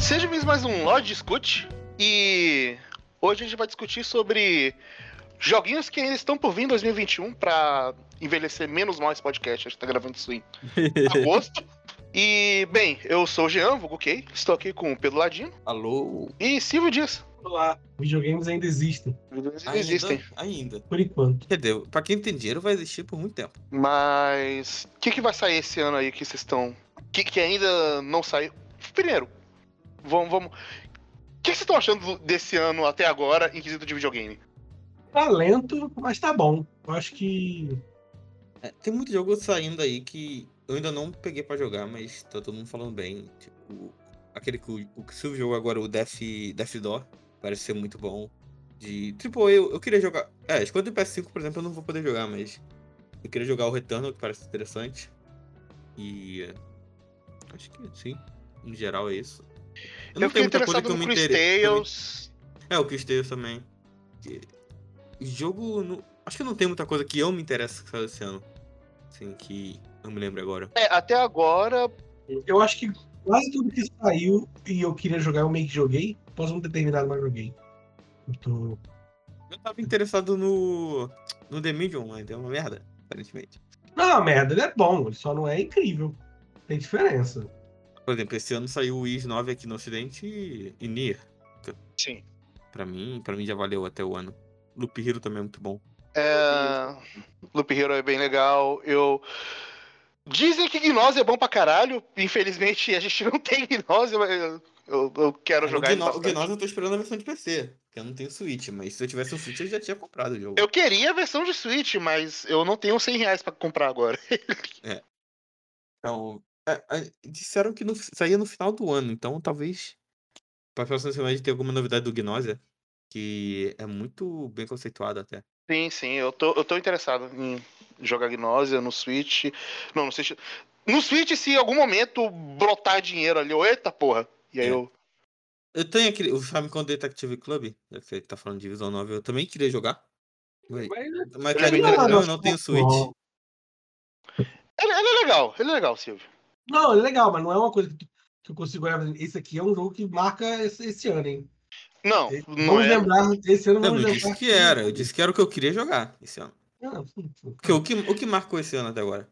Seja bem mais um Lodge Discute e hoje a gente vai discutir sobre joguinhos que ainda estão por vir em 2021 para envelhecer menos mal esse podcast. A gente tá gravando isso em agosto. E, bem, eu sou o Jean, vulgo Kay, estou aqui com o Pedro Ladino Alô? e Silvio Dias. Olá, videogames ainda existem, Eles Ainda? existem. Ainda. por enquanto. Dizer, pra quem tem dinheiro vai existir por muito tempo. Mas o que, que vai sair esse ano aí que vocês estão. Que, que ainda não saiu? Primeiro, vamos. vamos... O que vocês estão achando desse ano até agora em quesito de videogame? Tá lento, mas tá bom. Eu acho que. É, tem muito jogo saindo aí que eu ainda não peguei pra jogar, mas tá todo mundo falando bem. Tipo, aquele que o, o que Silvio jogou agora, o Death, Death Door, parece ser muito bom. De. Tipo, eu, eu queria jogar. É, quando do PS5, por exemplo, eu não vou poder jogar, mas. Eu queria jogar o Returnal, que parece interessante. E. é, Acho que sim. Em geral é isso. Eu, não fiquei tenho muita coisa interessado que eu no me Chris eu Tales. É, o Chris Tales também. Jogo. não- Acho que não tem muita coisa que eu me interessa que saiu esse ano. Assim, que eu me lembro agora. É, até agora. Eu acho que quase tudo que saiu e eu queria jogar, eu meio que joguei. Posso não ter terminado, mas joguei. Eu Eu tava interessado no. No The Medium, mas é uma merda, aparentemente. Não, merda, ele é bom, ele só não é incrível. Tem diferença. Por exemplo, esse ano saiu o Is 9 aqui no Ocidente e, e Nier. Sim. Pra mim, pra mim já valeu até o ano. Loop Hero também é muito bom. É... Loop Hero é bem legal. Eu. Dizem que Gnose é bom pra caralho. Infelizmente a gente não tem Gnose, mas eu, eu, eu quero jogar o ele Gno- o. Gnose eu tô esperando a versão de PC, porque eu não tenho Switch, mas se eu tivesse um Switch eu já tinha comprado o jogo. Eu queria a versão de Switch, mas eu não tenho 100 reais pra comprar agora. Então, é, é, disseram que no- saía no final do ano, então talvez pra próxima semana a gente tenha alguma novidade do Gnosia, que é muito bem conceituado até. Sim, sim, eu tô, eu tô interessado em jogar Gnosia no Switch. Não, no Switch. No Switch, se em algum momento brotar dinheiro ali, eu, eita porra. E aí É. eu. Eu tenho aquele, o Famicom Detective Club, já que você tá falando de Divisão 9, eu também queria jogar. Mas, Mas, mas é cara, não, não tenho Switch. Ele, ele é legal, ele é legal, Silvio. Não, é legal, mas não é uma coisa que, tu- que eu consigo olhar. Esse aqui é um jogo que marca esse, esse ano, hein? Não, não vamos é. lembrar, esse ano Eu vamos não lembrar. disse que era, eu disse que era o que eu queria jogar esse ano. Não. Porque o que, o que marcou esse ano até agora?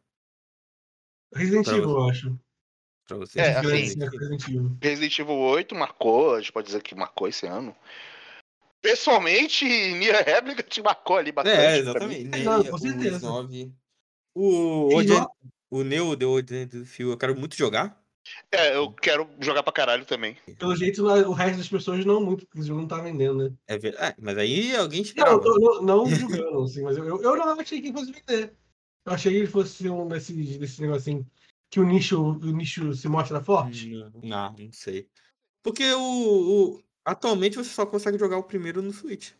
Resident Evil, eu acho. Pra você? É, assim, Resident Evil. Resident Evil 8 marcou, a gente pode dizer que marcou esse ano. Pessoalmente, Nier Réplica te marcou ali bastante. É, pra mim. exatamente. Não, com o certeza. 9. O, no- o Neo The Odin Fio, eu quero muito jogar. É, eu quero jogar pra caralho também. Pelo jeito, o resto das pessoas não muito, porque esse jogo não tá vendendo, né? É, ver- é, mas aí alguém Não, esperava. eu tô- não, não julgando, assim, mas eu, eu, eu não achei que ele fosse vender. Eu achei que ele fosse um desses desse negócio assim, que o nicho, o nicho se mostra forte. Não, não, não sei. Porque o, o- atualmente você só consegue jogar o primeiro no Switch.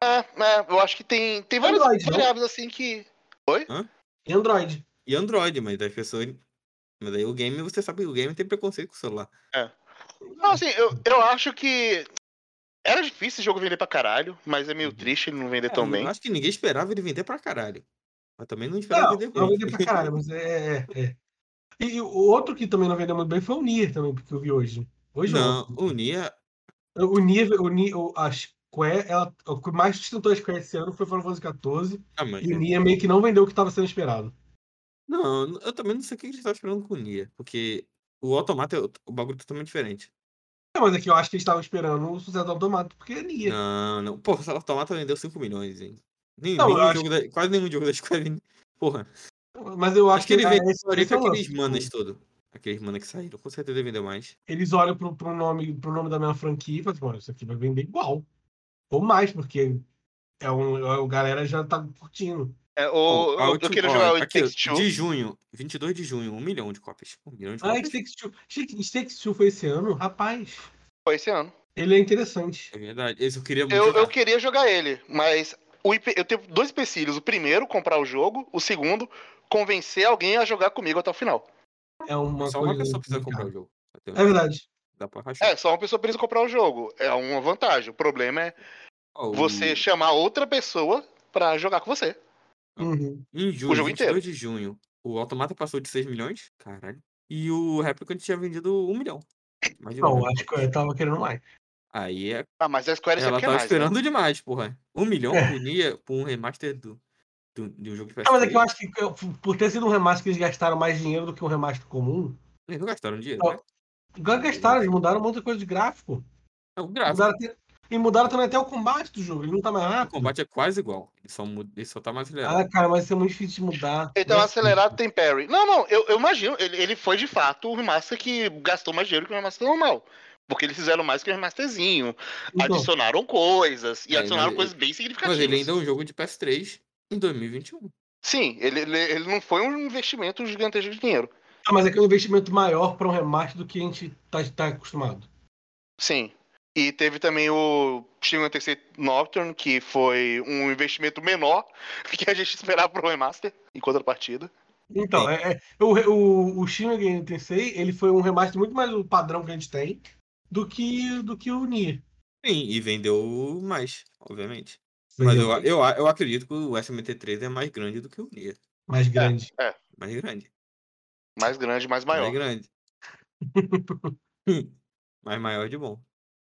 É, é, eu acho que tem, tem várias Android, não? variáveis assim que. E Android. E Android, mas das pessoas. Mas aí o game, você sabe que o game tem preconceito com o celular. Não, assim, eu, eu acho que. Era difícil esse jogo vender pra caralho, mas é meio Uhum. triste ele não vender É, tão eu bem. acho que ninguém esperava ele vender pra caralho. Mas também não esperava Não, vender não ruim. vendeu pra caralho, mas é. é, é. E, e o outro que também não vendeu muito bem foi o Nier também, porque eu vi hoje. Hoje Não, ontem. o Nia. O Nier, o Nier, o- a Square, ela, o que mais sustentou a Square esse ano foi Final Fantasy XIV, Ah, e o Nier meio que não vendeu o que estava sendo esperado. Não, eu também não sei o que a gente tava esperando com o Nia. Porque o Automata é o o bagulho é totalmente diferente. É, mas aqui eu acho que eles estavam esperando o sucesso do Automato, porque é Nier. Não, não. Porra, o Automata vendeu 5 milhões, hein? Nem, Não, nenhum acho da- quase nenhum jogo da Square. Porra. Mas eu acho, Acho que ele é, vendeu ali esse é aqueles manas todo. Aqueles manas que saíram. Com certeza ele vendeu mais. Eles olham pro, pro, nome, pro nome da minha franquia e falam, "Mano, isso aqui vai vender igual. Ou mais, porque é um, é, o galera já tá curtindo. É, o, Ó, eu, eu queria jogar o It Takes Two. De junho, 22 de junho, 1 milhão de cópias. 1 milhão de Ah, cópias. It Takes Two. It Takes Two foi esse ano? Rapaz, Foi esse ano. ele é interessante. É verdade. Esse eu queria muito Eu, jogar. eu queria jogar ele, mas o IP eu tenho dois empecilhos. O primeiro, comprar o jogo. O segundo, convencer alguém a jogar comigo até o final. É uma Só coisa uma pessoa precisa comprar o jogo. É verdade. Dá pra rachar. É, só uma pessoa precisa comprar o jogo. É uma vantagem. O problema é Ó, o- você chamar outra pessoa pra jogar com você. Uhum. Em junho, o jogo 22 inteiro. de junho, o Automata passou de 6 milhões. Caralho. E o Replicant tinha vendido 1 milhão. mais de Não, um. acho que eu tava querendo mais. Aí é- Ah, mas a Square ela tava mais, né? esperando demais, porra. Um milhão É. por por um remaster do, do, de um jogo de PS3. Ah, mas é que eu acho que por ter sido um remaster que eles gastaram mais dinheiro do que um remaster comum. Eles não gastaram dinheiro, Não. né? Gastaram, eles mudaram um monte de coisa de gráfico. É o gráfico. Mudaram até- e mudaram também até o combate do jogo. Ele não tá mais O rápido. combate é quase igual. Ele só, muda, ele só tá mais acelerado. Ah, cara, mas isso é muito difícil de mudar. Então, Não acelerado tem parry. Não, não, eu, eu imagino, ele, ele foi de fato o remaster que gastou mais dinheiro que o remaster normal. Porque eles fizeram mais que o remasterzinho. Então, Adicionaram coisas. E É, adicionaram mas- coisas bem significativas. Mas ele ainda é um jogo de PS3 em 2021. Sim, ele, ele, ele não foi um investimento gigantesco de dinheiro. ah, mas é que é um investimento maior pra um remaster do que a gente tá, tá acostumado. Sim. E teve também o Shin Megami Tensei Nocturne, que foi um investimento menor que a gente esperava pro remaster, em contrapartida. Então, é, é- o, o, o Shin Megami Tensei, ele foi um remaster muito mais o padrão que a gente tem do que, do que o Nier. Sim, e vendeu mais, obviamente. Mas eu, eu, eu acredito que o SMT3 é mais grande do que o Nia. mais grande. Mais grande. Mais grande, mais maior. Mais grande. mais maior de bom.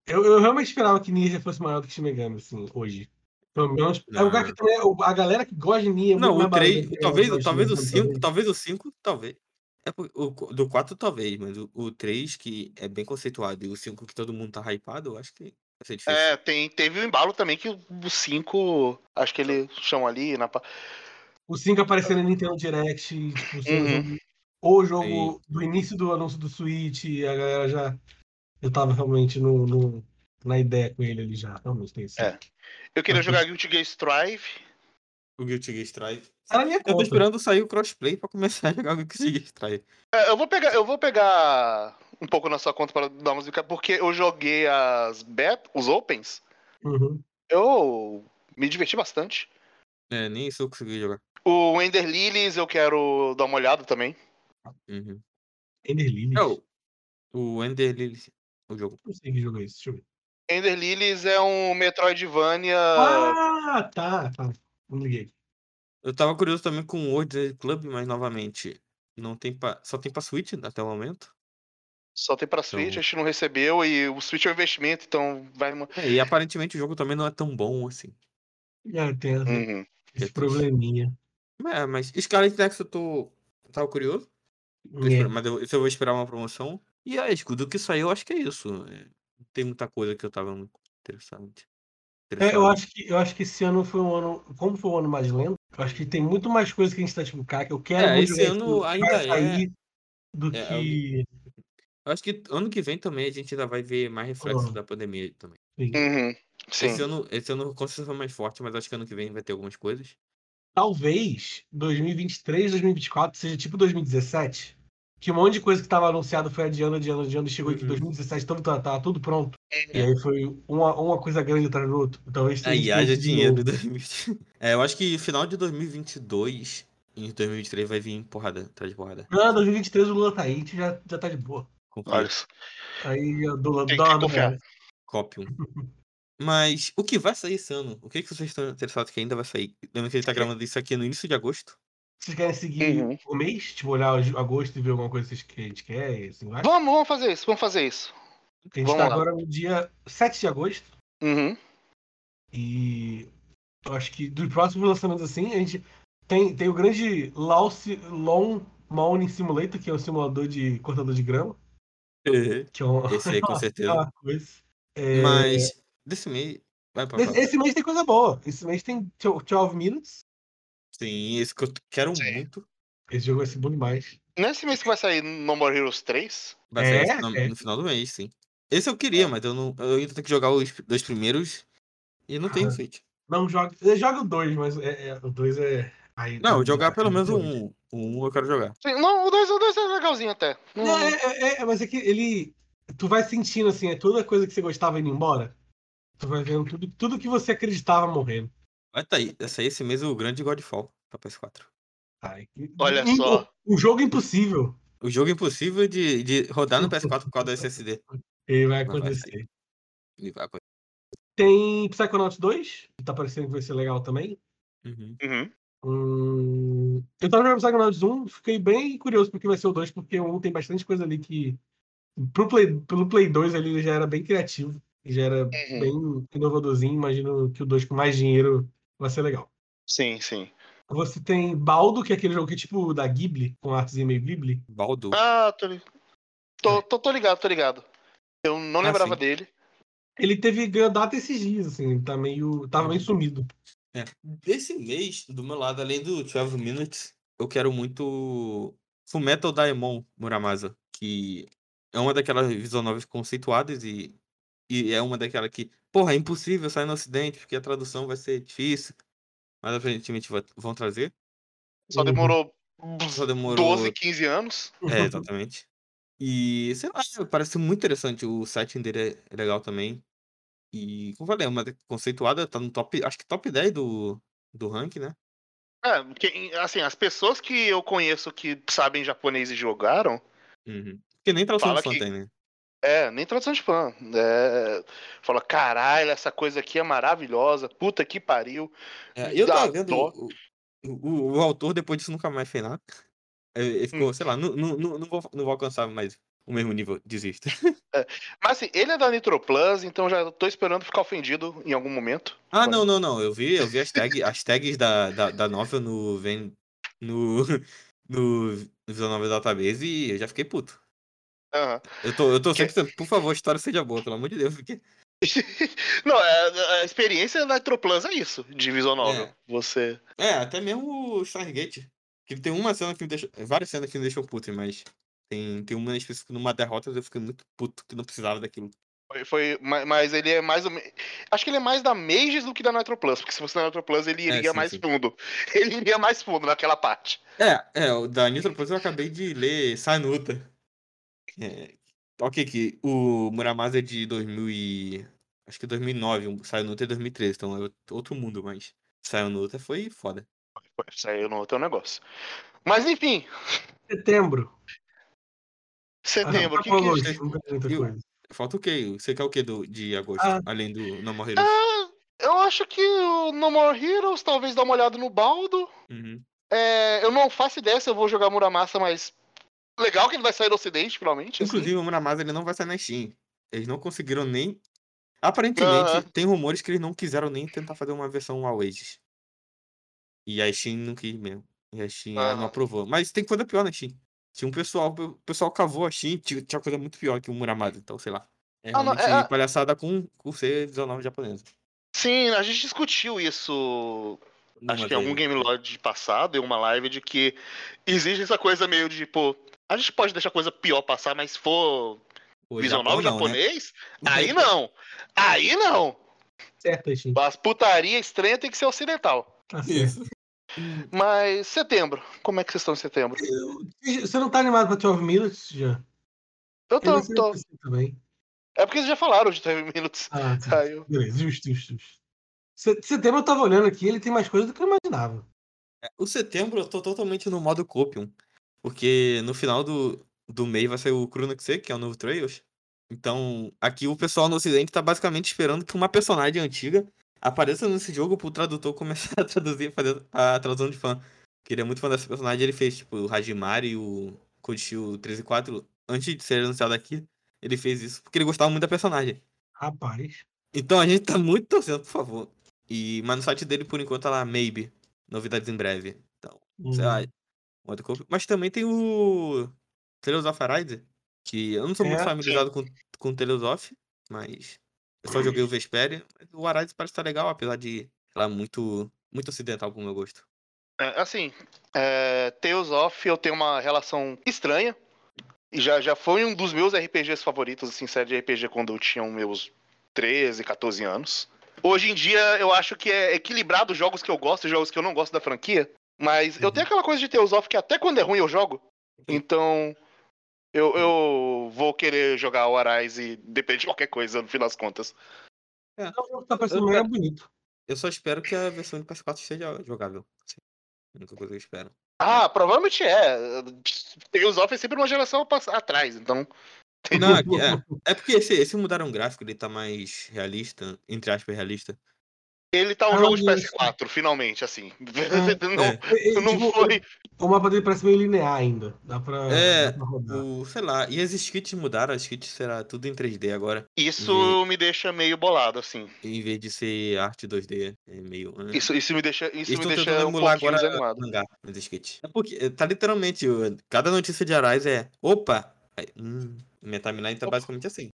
Eu, eu realmente esperava que Nier fosse maior do que Shin Megami, assim, hoje. Pelo menos. É um lugar que também, o- a galera que gosta de Nier é Não, o mais 3, barulhenta que talvez, talvez o Shin 5, Megami, talvez o 5, talvez. É o, do 4 talvez, mas o, o 3 que é bem conceituado e o 5 que todo mundo tá hypado, eu acho que vai ser difícil. É, tem, teve o embalo também que o 5, acho que eles chamam ali na. O 5 aparecendo no Nintendo Direct, tipo, o Uhum. jogo, o jogo do início do anúncio do Switch, a galera já. Eu tava realmente no, no- na ideia com ele ali já. Realmente tem isso. É. Eu queria Uhum. jogar Guilty Gear Strive. O Guilty Gear Strive. Tá na minha Eu tô conta. esperando sair o crossplay pra começar a jogar o Guilty Gear Strive. É, eu vou pegar, eu vou pegar um pouco na sua conta para dar música, porque eu joguei as bet, os opens. Uhum. Eu me diverti bastante. É, nem isso eu consegui jogar. O Ender Lilies eu quero dar uma olhada também. Uhum. Ender Lilies. É o, o Ender Lilies, o jogo. Não sei que jogo é esse, deixa eu ver. Ender Lilies é um Metroidvania. Ah, tá, tá. Não liguei. Eu tava curioso também com o World Club, mas novamente, não tem pra, só tem pra Switch até o momento. Só tem pra Switch, Então- a gente não recebeu e o Switch é um investimento, então vai. É, e aparentemente o jogo também não é tão bom assim. É, tem Uhum. esse É probleminha. É, mas Scarlet Nexus eu tô. eu tava curioso, É. mas eu, isso eu vou esperar uma promoção. E a escudo que saiu, eu acho que é isso. é, não tem muita coisa que eu tava muito interessado. É, eu acho que eu acho que esse ano foi um ano, como foi um ano mais lento, eu acho que tem muito mais coisa que a gente tá tipo, cara, que eu quero É, muito esse ano ainda é- sair do é, que Eu acho que ano que vem também a gente ainda vai ver mais reflexos Uhum. da pandemia também. Uhum. Sim. Esse ano, esse ano com certeza foi mais forte, mas acho que ano que vem vai ter algumas coisas. talvez 2023, 2024 seja tipo 2017, que um monte de coisa que tava anunciado foi adiando, adiando, adiando, e chegou aqui em Uhum. 2017, tudo tá, tá tudo pronto. E É. aí foi uma, uma coisa grande atrás do outro. Talvez seja Aí haja dinheiro em 2020. É, eu acho que final de 2022 e em 2023 vai vir porrada, atrás de porrada. Não, 2023 o Lula tá aí, a gente já, já tá de boa. Isso. Aí a do dá uma confiar. Copium. Mas o que vai sair esse ano? O que, que vocês estão interessados que ainda vai sair? Lembra que ele tá gravando isso aqui no início de agosto? Vocês querem seguir Uhum. o mês? Tipo, olhar agosto e ver alguma coisa que a gente quer assim vai? Vamos, vamos fazer isso, vamos fazer isso. A gente vamos tá lá. agora no dia 7 de agosto Uhum. e eu acho que dos próximos lançamentos assim, a gente tem, tem o grande Law Si- Lawn Mowing Simulator, que é um simulador de cortador de grama, que é uma, Esse aí com certeza. É, Mas desse mês. Vai pra esse, esse mês tem coisa boa. Esse mês tem 12 Minutes. Sim, esse que eu quero Sim. muito. Esse jogo vai ser bom demais. Nesse mês que vai sair No More Heroes 3. Vai sair É, no, final, é. no final do mês, sim. Esse eu queria, mas eu, não, eu ainda tenho que jogar os dois primeiros. E não tenho Ah. Switch. Não joga. Eu jogo o 2, mas é, é- o 2 é. Aí, Não, jogar pelo menos o um. Um eu quero jogar. Sim, não, o 2 o dois é legalzinho até. Não- Não, é, é- é, mas é que ele. Tu vai sentindo assim, é toda coisa que você gostava indo embora. Tu vai vendo tudo, tudo que você acreditava morrendo. Vai tá aí. Vai sair esse mês o grande Godfall pra PS4. Ai, que- Olha só. Um jogo impossível. O jogo impossível de, de rodar no PS4 por causa do SSD. Ele vai Mas vai acontecer. Ele vai acontecer. Tem Psychonauts 2, que tá parecendo que vai ser legal também. Uhum. Uhum. Hum, eu tava jogando Psychonauts 1, fiquei bem curioso porque vai ser o 2, porque o 1 tem bastante coisa ali que pro Play, pelo Play 2 ali ele já era bem criativo. Já era Uhum. bem inovadorzinho. Imagino que o 2 com mais dinheiro vai ser legal. Sim, sim. Você tem Baldo, que é aquele jogo que é tipo da Ghibli, com artezinha meio Ghibli. Baldu. Ah, tô, li- tô, tô, tô ligado, tô ligado. Eu não Ah, lembrava sim. dele. Ele teve ganhou data esses dias, assim, tá meio. tava meio sumido. É. Desse mês, do meu lado, além do 12 Minutes, eu quero muito Fullmetal Daemon Muramasa, que é uma daquelas visual novels conceituadas e, e é uma daquelas que, porra, é impossível sair no ocidente porque a tradução vai ser difícil, mas aparentemente vão trazer. Só Uhum. demorou, Só demorou 12, 15 anos. É, exatamente. E, sei lá, parece muito interessante. O setting dele é, é legal também. E, como eu falei, é uma conceituada, tá no top, acho que top 10 do, do ranking, né? É, quem- assim, as pessoas que eu conheço que sabem japonês e jogaram, Uhum. Porque nem tradução de fã que- tem, né? É, nem tradução de fã. É, fala, caralho, essa coisa aqui é maravilhosa, puta que pariu. É, eu tava vendo, o, o, o autor depois disso nunca mais fez nada. Ele ele ficou, Hum. sei lá, não, não, não, não vou, não vou alcançar mais o mesmo nível, desisto. Mas assim, ele é da Nitroplus, então já tô esperando ficar ofendido em algum momento. Ah, não, não, não. Eu vi, eu vi as, tag, as tags da, da, da novel no, vem, no, no Visual Novel Database e eu já fiquei puto. Aham. Eu tô, eu tô sempre pensando, por favor, a história seja boa, pelo amor de Deus. Porque... não, é, a experiência da Nitroplus é isso, de visual novel. É. Você. É, até mesmo o Stargate. Que tem uma cena que me deixou. Várias cenas que me deixam puto, mas tem, tem uma específica numa derrota eu fiquei muito puto que não precisava daquilo. Foi, foi- ma- mas ele é mais. Acho que ele é mais da Mages do que da Nitroplus, porque se fosse da Nitroplus ele É, iria sim, mais sim. fundo. Ele iria mais fundo naquela parte. É, é, o da Nitro Plus eu acabei de ler Sanuta. É, ok, que o Muramasa é de 2000 e... Acho que 2009, o Sayonouta é 2013, então é outro mundo, mas Sayonouta foi foda. Foi, Saiu no outro negócio. Mas enfim, Setembro. setembro. Ah, o que que Eu- coisa. Falta o quê? Você quer o quê do, de agosto? Ah. Além do No More Heroes? Ah, eu acho que o No More Heroes, talvez dar uma olhada no baldo. Uhum. É, eu não faço ideia se eu vou jogar Muramasa, mas. Legal que ele vai sair do ocidente, finalmente. assim. Inclusive, o Muramasa ele não vai sair na Steam. Eles não conseguiram nem. Aparentemente, Ah. tem rumores que eles não quiseram nem tentar fazer uma versão All Ages. E a Steam não quis mesmo. E a Steam ah, não aprovou. Mas tem coisa pior na Steam. Tinha um pessoal, o pessoal cavou a Steam, tinha, coisa muito pior que o Muramasa. Então, sei lá. É Ah, não, é, ah. palhaçada com, com ser visual japonesa. Sim, a gente discutiu isso acho que em algum. Game Lodge passado, em uma live, de que existe essa coisa meio de, pô, a gente pode deixar coisa pior passar, mas se for O novel não, né? japonês, aí não. Aí não. Certo, Steam. As putaria estranha tem que ser ocidental. Tá. Isso. Mas setembro, como é que vocês estão em setembro? Você não tá animado pra 12 Minutes já? Eu tô, sair tô. também. É porque eles já falaram de 13 minutos. Ah, tá. Aí eu- Beleza, justo, justo, justo. Se- Setembro eu tava olhando aqui, ele tem mais coisa do que eu imaginava. O setembro eu tô totalmente no modo Copium. Porque no final do, do mês vai sair o Chrono Xe, que é o novo Trails. Então, aqui o pessoal no ocidente tá basicamente esperando que uma personagem antiga apareça nesse jogo pro tradutor começar a traduzir, fazer a tradução de fã. Que ele é muito fã dessa personagem, ele fez, tipo, o Hajimari e o Kodishio 13 e 4, antes de ser anunciado aqui, ele fez isso, porque ele gostava muito da personagem. Rapaz. Então a gente tá muito torcendo, por favor. E, mas no site dele, por enquanto, tá lá, maybe. Novidades em breve. Então, sei lá, Corpo. Mas também tem o Tales of Arise, que eu não sou muito É, familiarizado com, com Tales of, mas eu só joguei o Vesperia. Mas o Arise parece estar legal, apesar de, sei lá, muito, muito ocidental pro meu gosto. É, assim, é, Tales of eu tenho uma relação estranha. E já, já foi um dos meus RPGs favoritos, assim, série de RPG quando eu tinha meus 13, 14 anos. Hoje em dia eu acho que é equilibrado os jogos que eu gosto e jogos que eu não gosto da franquia. Mas eu Uhum. tenho aquela coisa de Tales of que até quando é ruim eu jogo. Então eu, eu vou querer jogar o Arise depende de qualquer coisa, no fim das contas. É, o jogo tá parecendo Eu- mega bonito. Eu só espero que a versão de PS4 seja jogável. Assim, a única coisa que eu espero. Ah, provavelmente é. Tales of é sempre uma geração atrás, então. Não, aqui- é, é porque esse, esse mudaram o gráfico, ele tá mais realista, entre aspas, realista. Ele tá um Ah, jogo de isso. PS4, finalmente, assim. não, É. E- e, não tipo, foi. O mapa dele parece meio linear ainda. Dá pra, É, dá pra rodar. O, sei lá, e as skits mudaram, as skits será tudo em 3D agora, Isso me deixa meio bolado, assim. em vez de ser arte 2D, é meio... ah. Isso, isso me deixa, isso Eles me deixa um pouquinho agora desanimado. mangá nas skits. É porque tá literalmente, cada notícia de Arais é, opa, aí, hum, minha timeline tá Opa. basicamente assim.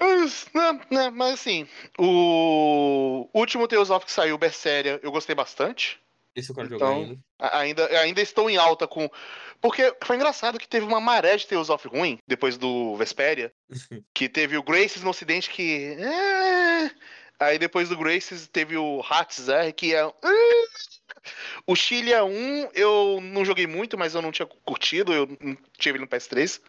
Mas, né, né, mas assim, o último Tales of que saiu, Berseria, eu gostei bastante. Esse eu quero Então, jogar ainda. Ainda, ainda estou em alta com. Porque foi engraçado que teve uma maré de Tales of ruim depois do Vesperia. que teve o Graces no ocidente que. é, Aí depois do Graces teve o Hats R, que é. é. O Chile é 1, eu não joguei muito, mas eu não tinha curtido, eu não tive ele no PS3.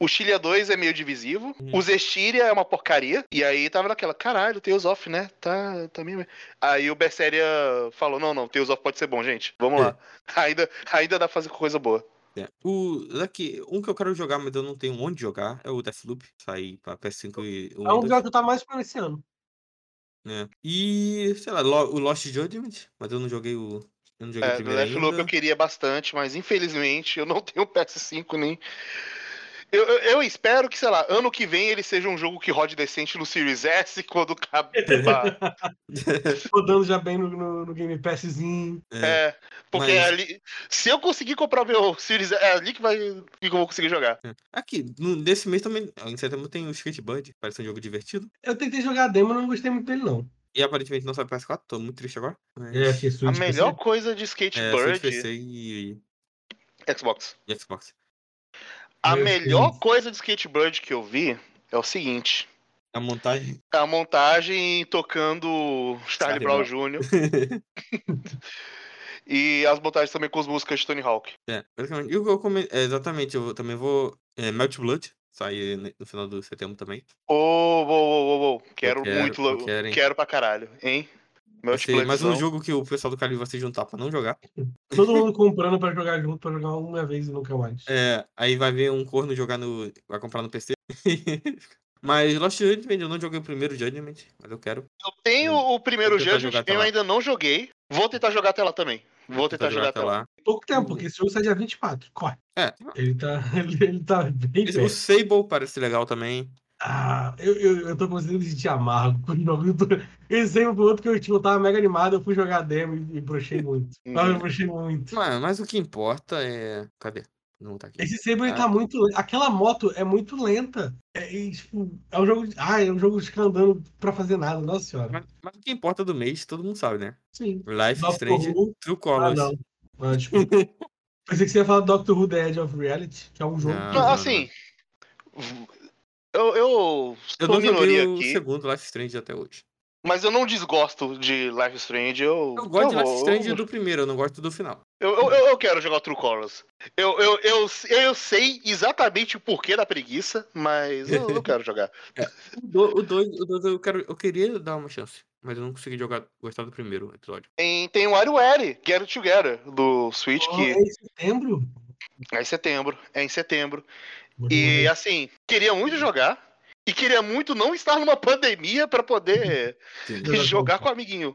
O Chile 2 é meio divisivo. Hum. O Zestiria é uma porcaria. E aí tava naquela, caralho, Tales of, né? Tá, tá meio. Aí o Berseria falou: não, não, Tales of pode ser bom, gente. Vamos lá. Ainda, ainda dá pra fazer coisa boa. É. O, daqui, um que eu quero jogar, mas eu não tenho onde jogar, é o Deathloop, sair pra PS5 e o É um jogo que tava mais esperando esse ano. né? E, sei lá, Lo- o Lost Judgment, mas eu não joguei o... Eu não joguei É, o primeiro Deathloop ainda. eu queria bastante, mas infelizmente eu não tenho PS5 nem. Eu, eu, eu espero que, sei lá, ano que vem ele seja um jogo que rode decente no Series S quando acabar. Rodando já bem no, no, no Game Passzinho. É, É, porque Mas- é ali. Se eu conseguir comprar o meu Series S, é ali que, vai, que eu vou conseguir jogar. é. Aqui, nesse mês também, em setembro tem o Skatebird, parece um jogo divertido. Eu tentei jogar a demo, mas não gostei muito dele, não. E aparentemente não sai pra PS4, tô muito triste agora. Mas... É, A melhor PC. coisa de É, Switch, PC e, Xbox. e Xbox. A Meu melhor Deus. coisa de Skatebird que eu vi é o seguinte. A montagem. A montagem tocando Charlie Brown. Jr. e as montagens também com as músicas de Tony Hawk. É, basicamente. Eu come... é, exatamente, eu também vou. É, Melt Blood, sai ne- no final do setembro também. Ô, ô, ô, ô, ô, quero quero, muito, quero, quero pra caralho, hein? Ser mais um jogo que o pessoal do Cali vai se juntar pra não jogar. Todo mundo comprando pra jogar junto, pra jogar uma vez e nunca mais. É, aí vai ver um corno jogar no. Vai comprar no PC. mas Lost Judgment, eu não joguei o primeiro Judgment, mas eu quero. Eu tenho o primeiro tentar Judgment, jogar eu lá. ainda não joguei. Vou tentar jogar até lá também. Vou tentar jogar até lá. Pouco tempo, porque esse jogo sai dia 24. Corre. É. Ele tá, ele, ele tá bem Esse- o. Sable parece legal também. Ah, eu, eu, eu tô conseguindo me sentir amargo com o jogo. Eu tô- Esse aí foi outro que eu, tipo, eu tava mega animado, eu fui jogar demo e, e brochei muito. Uhum. Ah, eu brochei muito. Mas, mas o que importa é. Cadê? Não tá aqui. Esse Saber ele Ah. tá muito. Aquela moto é muito lenta. É, e, tipo, é um jogo. de- Ah, é um jogo de ficar andando pra fazer nada, nossa senhora. Mas, mas o que importa do mês, todo mundo sabe, né? Sim. Life Doctor Strange, Who. True Ah, Colors. não. Ah, tipo, pensei que você ia falar Doctor Who The Edge of Reality, que é um jogo. Não. que- Não, assim, eu, eu eu não joguei o aqui, segundo Life Strange até hoje. mas eu não desgosto de Life Strange. Eu, Eu gosto de Life Strange do primeiro, eu não gosto do final. Eu, eu, eu- eu quero jogar o True Colors. Eu, eu, eu, eu sei exatamente o porquê da preguiça, mas eu, eu quero jogar. O 2 o dois, o dois eu, quero, eu queria dar uma chance, mas eu não consegui jogar, gostar do primeiro episódio. Tem, tem o WarioWare, Get It Together, do Switch, Oh, que é em setembro? é em setembro. É em setembro. E assim, queria muito jogar. E queria muito não estar numa pandemia pra poder Sim. Jogar com o amiguinho.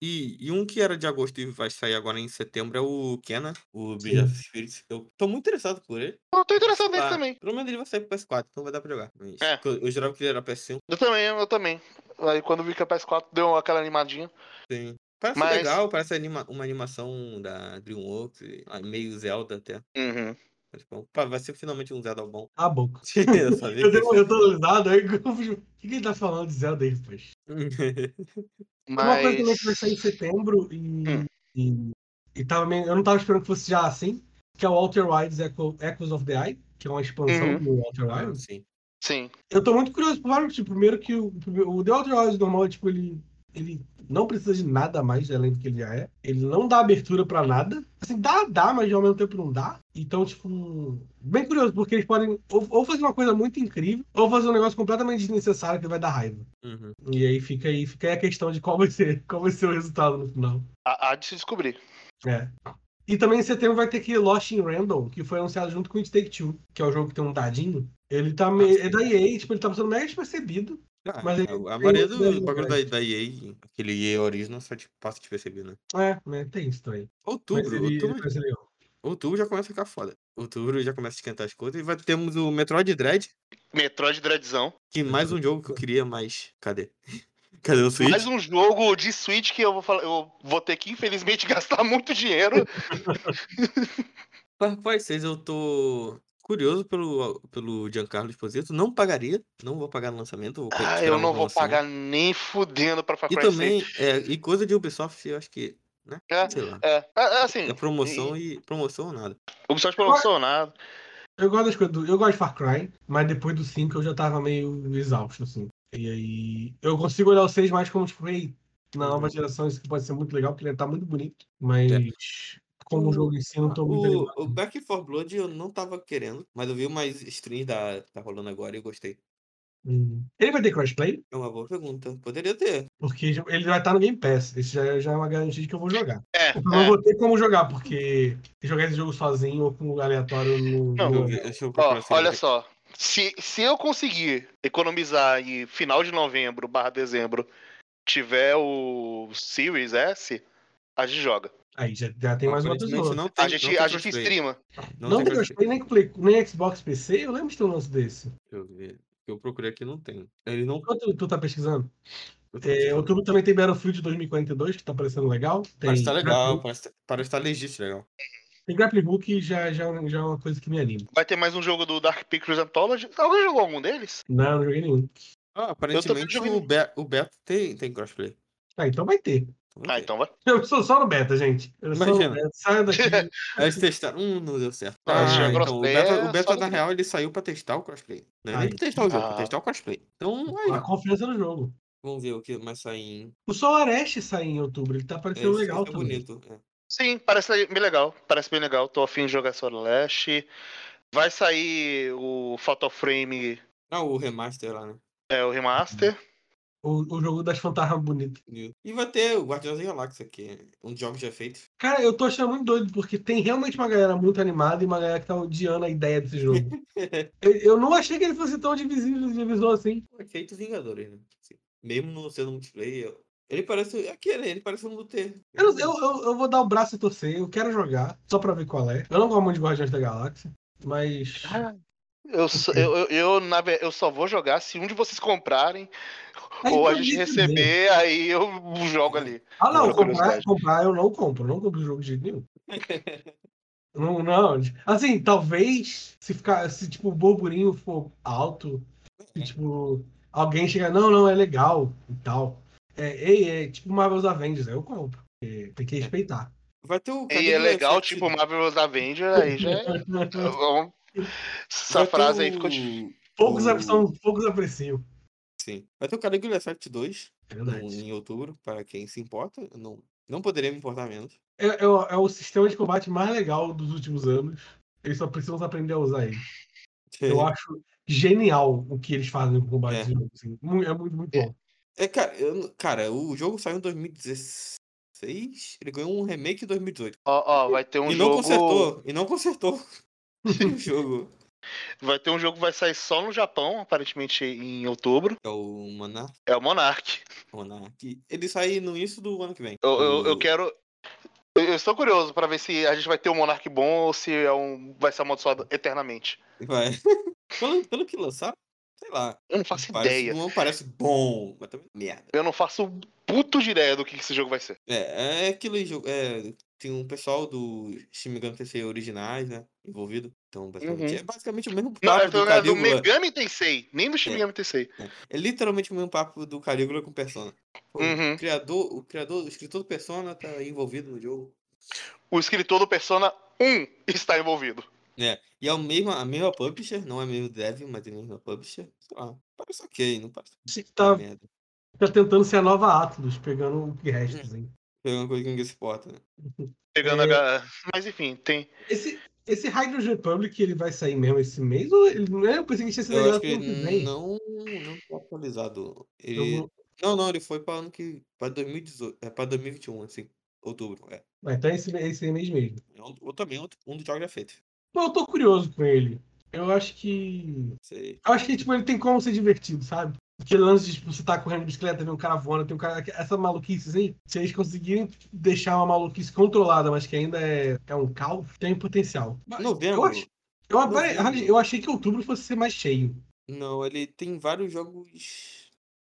E, e um que era de agosto e vai sair agora em setembro é o Kena, o Bridge of Spirits. Eu tô muito interessado por ele. Eu tô interessado nele Ah, também. Pelo menos ele vai sair pro PS4, então vai dar pra jogar. Mas É. eu, eu jurava que ele era PS5. Eu também, eu também. Aí quando vi que a PS4 deu aquela animadinha. Sim. Parece Mas- legal, parece anima- uma animação da DreamWorks, meio Zelda até. Uhum. Mas, bom, pá, vai ser finalmente um Zelda bom. A boca. eu sabia Eu, que eu tô alisado, aí o que, que ele tá falando de Zelda aí, rapaz? Uma coisa também Mas. que vai sair em setembro e, Hum. e, e tava meio- eu não tava esperando que fosse já assim, que é o Walter Wilds Echo, Echoes of the Eye, que é uma expansão Uhum. do Walter Ah, Wilds. sim. Sim. Eu tô muito curioso por vários motivos. Primeiro que o, o The Walter Wilds normal, tipo, ele, ele não precisa de nada mais além do que ele já é. Ele não dá abertura pra nada. Assim, dá, dá, mas ao mesmo tempo não dá. Então, tipo, bem curioso, porque eles podem ou, ou fazer uma coisa muito incrível, ou fazer um negócio completamente desnecessário que vai dar raiva. Uhum. E aí fica aí, fica aí a questão de qual vai ser, qual vai ser o resultado no final. Há, de se descobrir. É. E também em setembro vai ter aquele Lost in Random, que foi anunciado junto com o It Take Two, que é o jogo que tem um dadinho. Ele tá me... Ah, é da EA, tipo, ele tá sendo mega despercebido. Ah, Mas a, ele maioria do bagulho da, da EA, aquele EA Original, só te passa de perceber, né? É, né? Tem isso também. Outubro, ele, ele outubro, legal. outubro já começa a ficar foda. Outubro já começa a esquentar as coisas. E vai temos o Metroid Dread, Metroid Dreadzão. que mais um jogo que eu queria, mas cadê? Cadê o Switch? Mais um jogo de Switch que eu vou falar, eu vou ter que infelizmente gastar muito dinheiro. Far Cry 6 eu tô curioso pelo, pelo Giancarlo Esposito. Não pagaria, não vou pagar no lançamento. Vou Ah, eu não vou pagar nem fudendo pra Far E Cry também, 6. é, e coisa de Ubisoft, eu acho que, né? É, Sei lá. É, é, assim, É promoção e promoção ou nada. Ubisoft promoção nada. Eu gosto das coisas do, Eu gosto de Far Cry, mas depois do 5 eu já tava meio exausto, assim. E aí. Eu consigo olhar o 6 mais como, tipo, ei, na nova Uhum. geração isso pode ser muito legal, porque ele tá muito bonito. Mas. Como O- jogo em si, não tô muito animado. O, o Back 4 Blood eu não tava querendo, mas eu vi umas streams da, que tá rolando agora e eu gostei. Hum. Ele vai ter crossplay? É uma boa pergunta. Poderia ter. Porque ele vai estar no Game Pass. Isso já, já é uma garantia de que eu vou jogar. É, Eu não é. vou ter como jogar, porque jogar esse jogo sozinho ou com aleatório no. Não, no- eu Ó, olha ele- só. Se, se eu conseguir economizar e final de novembro barra dezembro tiver o Series S, a gente joga. Aí já, já tem mais uma pessoa. Não tem, A gente, não a gente streama. Não, Não tem crossplay. nem, Play- nem Xbox PC, eu lembro de ter um lance desse. Deixa eu ver. Eu procurei aqui não tem. Ele não. Enquanto tu tá pesquisando, eu tô é, outubro também tem Battlefield 2042, que tá parecendo legal. Tem Parece que tá legal, parece, parece que tá legítimo legal. tem Grappling Hook já, já, já é uma coisa que me anima. Vai ter mais um jogo do Dark Pictures Anthology. Alguém jogou algum deles? Não, não joguei nenhum. Ah, aparentemente o, Be o Beto tem, tem crossplay. Ah, então vai ter. Então, Ah, então vai. Eu sou só no beta, gente. Eu sou no Imagina. beta. Saia daqui. Aí eles testaram. Hum, não deu certo. Ah, Ah, então, o beta, é o beta na real, ele saiu pra testar o crossplay. Não é nem pra testar o jogo, Ah. pra testar o crossplay. Então, aí, a confiança no jogo. vamos ver o que mais sai em. O Solareste sai em outubro, ele tá parecendo Esse- legal é também. bonito. é. Sim, parece bem legal. Parece bem legal. Tô afim de jogar Solar Leste. Vai sair o Fatal Frame, Ah, o remaster lá, né? é, o remaster. O, o jogo das fantasmas bonito. E vai ter o Guardiões da Galáxia, que é um dos jogos já feitos. Cara, eu tô achando muito doido, porque tem realmente uma galera muito animada e uma galera que tá odiando a ideia desse jogo. eu, eu não achei que ele fosse tão divisível, divisor assim. Feito Vingadores, né? Assim, Mesmo não sendo multiplayer. Ele parece. É aquele, ele parece um Luther. Eu, eu, eu, eu vou dar o braço e torcer, eu quero jogar, só pra ver qual é. Eu não gosto muito de Guardiões da Galáxia, mas. Eu, só- eu, eu, eu, na ve- eu só vou jogar se um de vocês comprarem Aí ou a pra gente também. receber, aí eu jogo ali. Ah, não, comprar, comprar eu não compro, não compro o jogo de jeito nenhum. Não, não. Assim, talvez se ficar, se tipo o burburinho for alto, se tipo alguém chegar, não, não, é legal e tal. É, é, é tipo Marvel's Avengers, aí eu compro. porque tem que respeitar. Vai ter o. E é legal, tipo Marvel's Avenger, aí já é. vamos- Essa vai frase aí ficou difícil. poucos, o- são, poucos apreciam. Sim. Vai ter o Caligula Effect 2 É no- em outubro, para quem se importa. Eu Não, não poderia me importar menos. É, é o, é o sistema de combate mais legal dos últimos anos. Eles só precisam aprender a usar ele. Eu acho genial o que eles fazem com o combate É. desse jogo. assim. É muito, muito bom. É, cara, eu não- cara, o jogo saiu em 2016. Ele ganhou um remake em 2018. Ó, ó, vai ter um e não jogo. consertou. E não consertou o jogo. Vai ter um jogo que vai sair só no Japão, aparentemente em outubro. É o Monarch. É o Monarch. Monarch. Ele sai no início do ano que vem. Eu, eu, eu quero. Eu estou curioso pra ver se a gente vai ter um Monarch bom ou se é um... vai ser amaldiçoado eternamente. Vai. pelo, pelo que lançaram, sei lá. Eu não faço Parece, ideia. Não parece bom, mas também merda. Eu não faço puto de ideia do que esse jogo vai ser. É, é aquele jogo. É, tem um pessoal do Shin Megami Tensei originais, né? Envolvido. Então, basicamente, Uhum. é basicamente o mesmo Não, papo eu tô do do Calígula. Megami Tensei, nem do Shin É. Megami Tensei. É literalmente o mesmo papo do Calígula com Persona. Pô, Uhum. O criador, o criador, o escritor do Persona tá envolvido no jogo. O escritor do Persona 1 está envolvido. É, e é o mesmo, a mesma publisher, não é o mesmo dev, mas é a mesma publisher. Sei lá, parece ok, não parece Você tá, tá tentando ser a nova Atlas, pegando o que resta. assim. É uma coisa que ninguém se importa, né? Pegando É. a. Mas enfim, tem. Esse, esse Hydrogen Republic ele vai sair mesmo esse mês? Ou ele não é? Eu pensei que tinha sido ano que vem. não, não tá atualizado. Ele, vou- Não, não, ele foi pra ano que. pra 2018. É pra 2021, assim. Outubro, é. Ah, então é esse, esse mês mesmo. É Ou também outro- um dos jogos já feito. Mas eu tô curioso com ele. Eu acho que. Sei. Eu acho que tipo, ele tem como ser divertido, sabe? Aquele lance de tipo, você tá correndo de bicicleta, vem um cara voando, tem um cara. Essa maluquice, assim, se eles conseguirem deixar uma maluquice controlada, mas que ainda é, é um caos, tem potencial. Mas Novembro. Eu, ach- eu, Novembro. eu achei que outubro fosse ser mais cheio. Não, ele tem vários jogos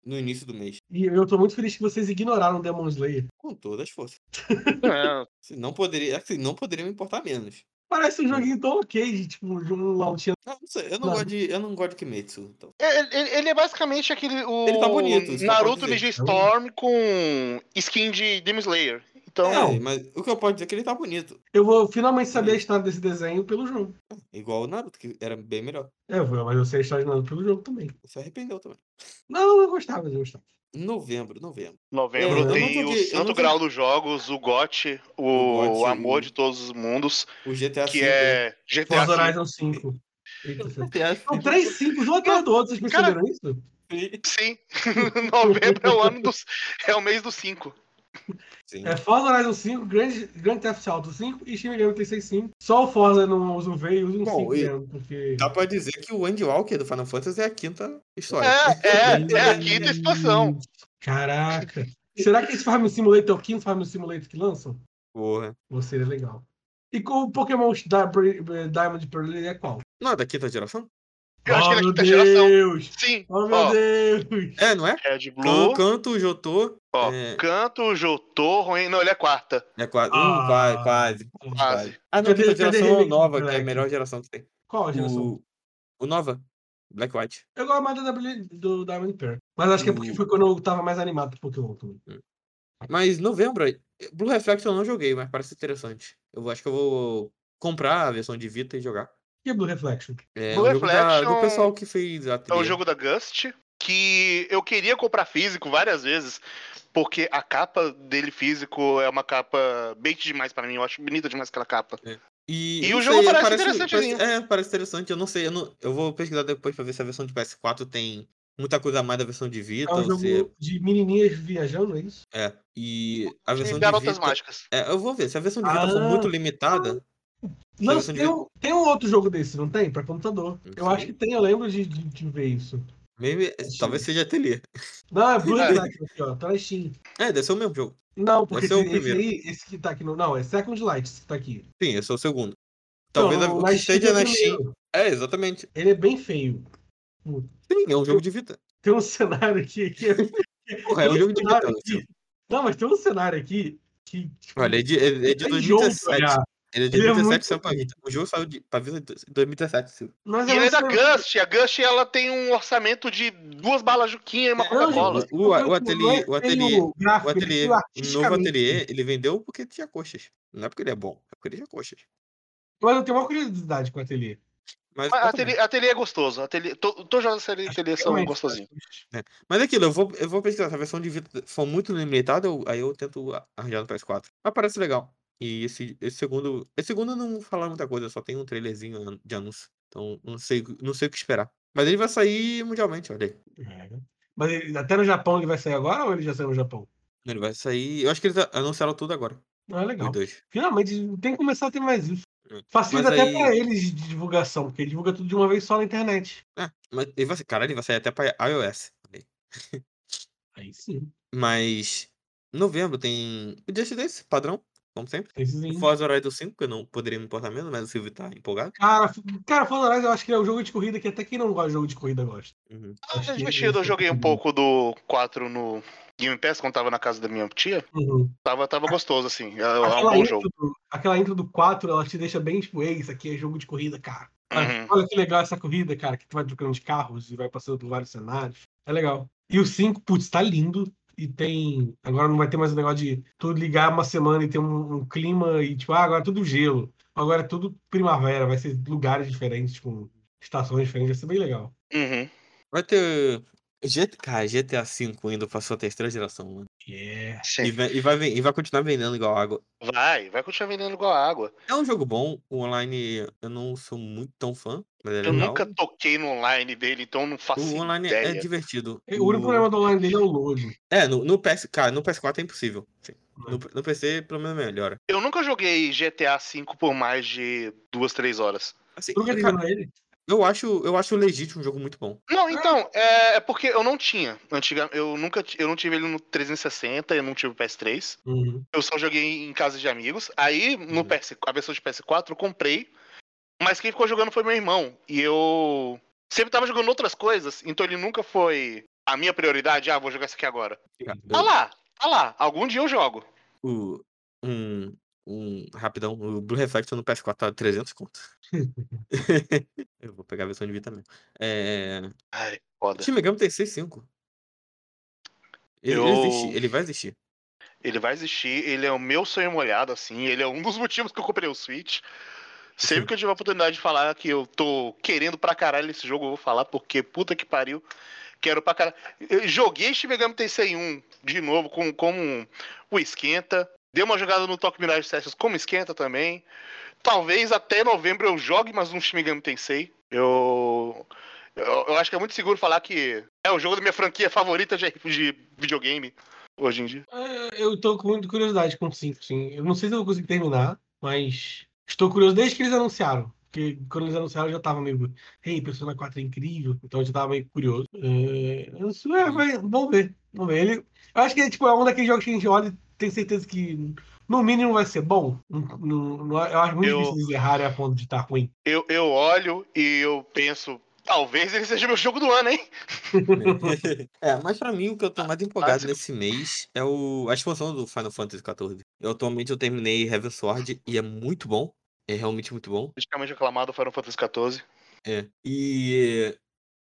no início do mês. E eu tô muito feliz que vocês ignoraram Demon Slayer. Com todas as forças. É, Assim, não poderia, assim, não poderia me importar menos. Parece um joguinho tão ok, de, tipo, de um launching. Ah, não sei, eu não, Não. gosto de. Eu não gosto de Kimetsu. Então. ele, ele- ele é basicamente aquele. O Ele tá bonito, Naruto. Ninja Storm com skin de Demon Slayer. Então, É, mas o que eu posso dizer é que ele tá bonito. Eu vou finalmente saber a história desse desenho pelo jogo. Igual o Naruto, que era bem melhor. É, eu vou- mas eu sei a história de Naruto pelo jogo também. Se arrependeu também. Não, eu gostava, eu gostava. Novembro, novembro. novembro É, tem eu o não Santo Grau dos Jogos, o GOT, o, O GOT, Amor o- de Todos os Mundos, O GTA que V, é GTA Forza. Horizon 5. Eita, filho. GTA São três 5 um atrás do outro, vocês Cara, perceberam isso? Sim, novembro é o ano dos. É o mês dos 5. Sim. É Forza Horizon 5, Grand, Grand Theft Auto 5 e Shin Megami Tensei 5. Só o Forza não usa o V e usa um Bom, 5 e- mesmo, porque... Dá pra dizer que o Andy Walker do Final Fantasy é a quinta história. É, é, é a quinta expansão. Caraca. Será que esse Farm Simulator é o quinto Farm Simulator que lançam? Porra. Ou seria legal. E com o Pokémon Diamond Pearl ele é qual? Não é da quinta geração? Eu acho que ele é meu quinta geração. Deus! Sim, Oh, meu ó, Deus! É, não é? Red Blue, Canto, Jotô. ó, é. Canto, Jotô, Ruim. Não, ele é quarta. É quase. Ah. Hum, vai, quase. Quase. Ah, não, quinta geração Remake nova, que é a Black? melhor geração que tem. Qual a geração? O, o Nova. Black White. Eu gosto mais do, W- do Diamond Pearl. Mas acho que é porque O- foi quando eu tava mais animado pro Pokémon também. Mas novembro, Blue Reflection eu não joguei, mas parece interessante. Eu acho que eu vou comprar a versão de Vita e jogar. E a Blue Reflection? É Blue jogo da- do Reflection pessoal que fez a É trilha. o jogo da Gust, que eu queria comprar físico várias vezes, porque a capa dele físico é uma capa bait demais pra mim. Eu acho bonita demais aquela capa. E, E não o jogo sei, parece interessantezinho. parece- É, parece interessante. Eu não sei, eu, não, eu vou pesquisar depois pra ver se a versão de PS4 tem muita coisa a mais da versão de Vita. É um jogo se de menininhas viajando, é isso? é. E a E versão de Garotas Vita. Mágicas. É, eu vou ver. Se a versão de Vita for Ah. muito limitada. Não, tem, um, tem um outro jogo desse, não tem? Pra computador. Eu sei. acho que tem, eu lembro de, de, de ver isso. Mesmo, talvez seja ateliê. Não, é Blue É. Reflection aqui, ó. Tá na Steam. É, deve ser o mesmo jogo. Não, porque Esse é o primeiro. aí, esse que tá aqui no. Não, é Second Light, esse que tá aqui. Sim, esse é o segundo. Talvez no- o que esteja é na Steam. É, exatamente. Ele é bem feio. Sim, é um jogo de Vita. Tem um cenário aqui. que é- Porra, é um jogo de cenário aqui- Não, mas tem um cenário aqui que. tipo, Olha, é de, é, é de tem jogo pra 2017. Ele é de Ele é 2017 muito saiu pra. Vita. O jogo saiu de, pra Vita em 2017. Silvio. Mas E ele é da Gust. A Gust ela tem um orçamento de duas balas Juquinha e uma É, Coca-Cola. gente, O- o não é ateliê- o ateliê- gráfico, O é ateliê, o novo ateliê, ele vendeu porque tinha coxas. Não é porque ele é bom, é porque ele tinha coxas. Mas eu tenho uma curiosidade com o ateliê. Mas, Mas ateliê, ateliê é gostoso. Ateliê, to- todos os série ateliê são Realmente, gostosinhos. Mas é aquilo, eu vou, eu vou pesquisar. Se a versão de Vita for muito limitada, eu- aí eu tento arranjar no PS4. Mas parece legal. E esse, esse segundo. Esse segundo não falaram muita coisa, só tem um trailerzinho de anúncio. Então não sei, não sei o que esperar. Mas ele vai sair mundialmente, olha aí. É. Mas ele- até no Japão ele vai sair agora ou ele já saiu no Japão? Ele vai sair. Eu acho que eles anunciaram tudo agora. Não é legal. Finalmente, tem que começar a ter mais isso. É. Facilita Mas até aí- pra eles de divulgação, porque ele divulga tudo de uma vez só na internet. É, mas ele vai, caralho, ele vai sair até pra iOS. Aí. Sim. Mas. Em novembro tem o Just Dance, padrão, como sempre. Aí. Forza Horizon 5, que eu não poderia me importar menos, mas o Silvio tá empolgado. Cara, cara, Forza Horizon eu acho que é o jogo de corrida que até quem não gosta de jogo de corrida gosta. Uhum. Ah, é divertido. Eu joguei um pouco do 4 no Game Pass quando tava na casa da minha tia. Uhum. Tava, tava gostoso, assim. É, é um Aquela, bom intro jogo. do, aquela intro do 4, ela te deixa bem tipo, ei, isso aqui é jogo de corrida, cara. Olha- Uhum. Olha que legal essa corrida, cara, que tu vai trocando de carros e vai passando por vários cenários. É legal. E o 5, putz, tá lindo. E tem. Agora não vai ter mais o negócio de tu ligar uma semana e ter um, um clima e, tipo, ah, agora é tudo gelo. Agora é tudo primavera, vai ser lugares diferentes, com estações diferentes, vai ser bem legal. Uhum. Vai ter. GT... Cara, GTA V indo pra sua terceira geração, mano. Yeah. E Sim. vai, e, vai, e vai continuar vendendo igual água. Vai, vai continuar vendendo igual água. É um jogo bom, o online eu não sou muito tão fã, mas é Eu legal. nunca toquei no online dele, então não faço O online ideia. é divertido. O único problema do online dele é o load. É, no, no PS, cara, no PS4 é impossível. Sim. É. No, no PC, pelo menos melhora. Eu nunca joguei GTA V por mais de duas, três horas. Assim, nunca cara, ele? Eu acho, eu acho legítimo um jogo muito bom. Não, então, é, é porque eu não tinha. Antiga, eu nunca eu não tive ele no 360, eu não tive o PS3. Uhum. Eu só joguei em casa de amigos. Aí, no Uhum. PS, a versão de PS4, eu comprei. Mas quem ficou jogando foi meu irmão. E eu sempre tava jogando outras coisas. Então ele nunca foi a minha prioridade. Ah, vou jogar isso aqui agora. Tá lá, tá lá. Algum dia eu jogo. O, um, um, rapidão, o Blue Reflection no PS4 tá 300 conto. eu vou pegar a versão de Vita mesmo. É, Ai, foda. Shin Megami tem 6.5. Ele, Eu- ele ele vai existir. Ele vai existir, ele é o meu sonho molhado, assim. Ele é um dos motivos que eu comprei o Switch. Sempre que eu tiver a oportunidade de falar que eu tô querendo pra caralho esse jogo, eu vou falar, porque puta que pariu. Quero pra caralho. Eu joguei Shin Megami Tensei 1 de novo com, como o esquenta. Dei uma jogada no Tokyo Mirage Sessions como esquenta também. Talvez até novembro eu jogue mais um Shin Megami Tensei. Eu, eu, eu acho que é muito seguro falar que é o jogo da minha franquia favorita de, de videogame hoje em dia. É, Eu tô com muita curiosidade com o 5, sim. Eu não sei se eu vou conseguir terminar, mas estou curioso desde que eles anunciaram. Porque quando eles anunciaram eu já tava meio. Ei, Persona 4 é incrível. Então eu já tava meio curioso. É, eu sou- é, vai- vamos ver. Vamos ver. Ele, eu acho que é, tipo, é um daqueles jogos que a gente olha e tem certeza que no mínimo vai ser bom. Não- não- não- eu acho muito Eu- difícil eles errarem a ponto de estar ruim. Eu, eu olho e eu penso, talvez ele seja meu jogo do ano, hein? é, mas pra mim o que eu tô mais empolgado Básico. nesse mês é o, a expansão do Final Fantasy XIV. Eu atualmente eu terminei Heaven Sword e é muito bom. É realmente muito bom. Praticamente aclamado Final Fantasy XIV. É. E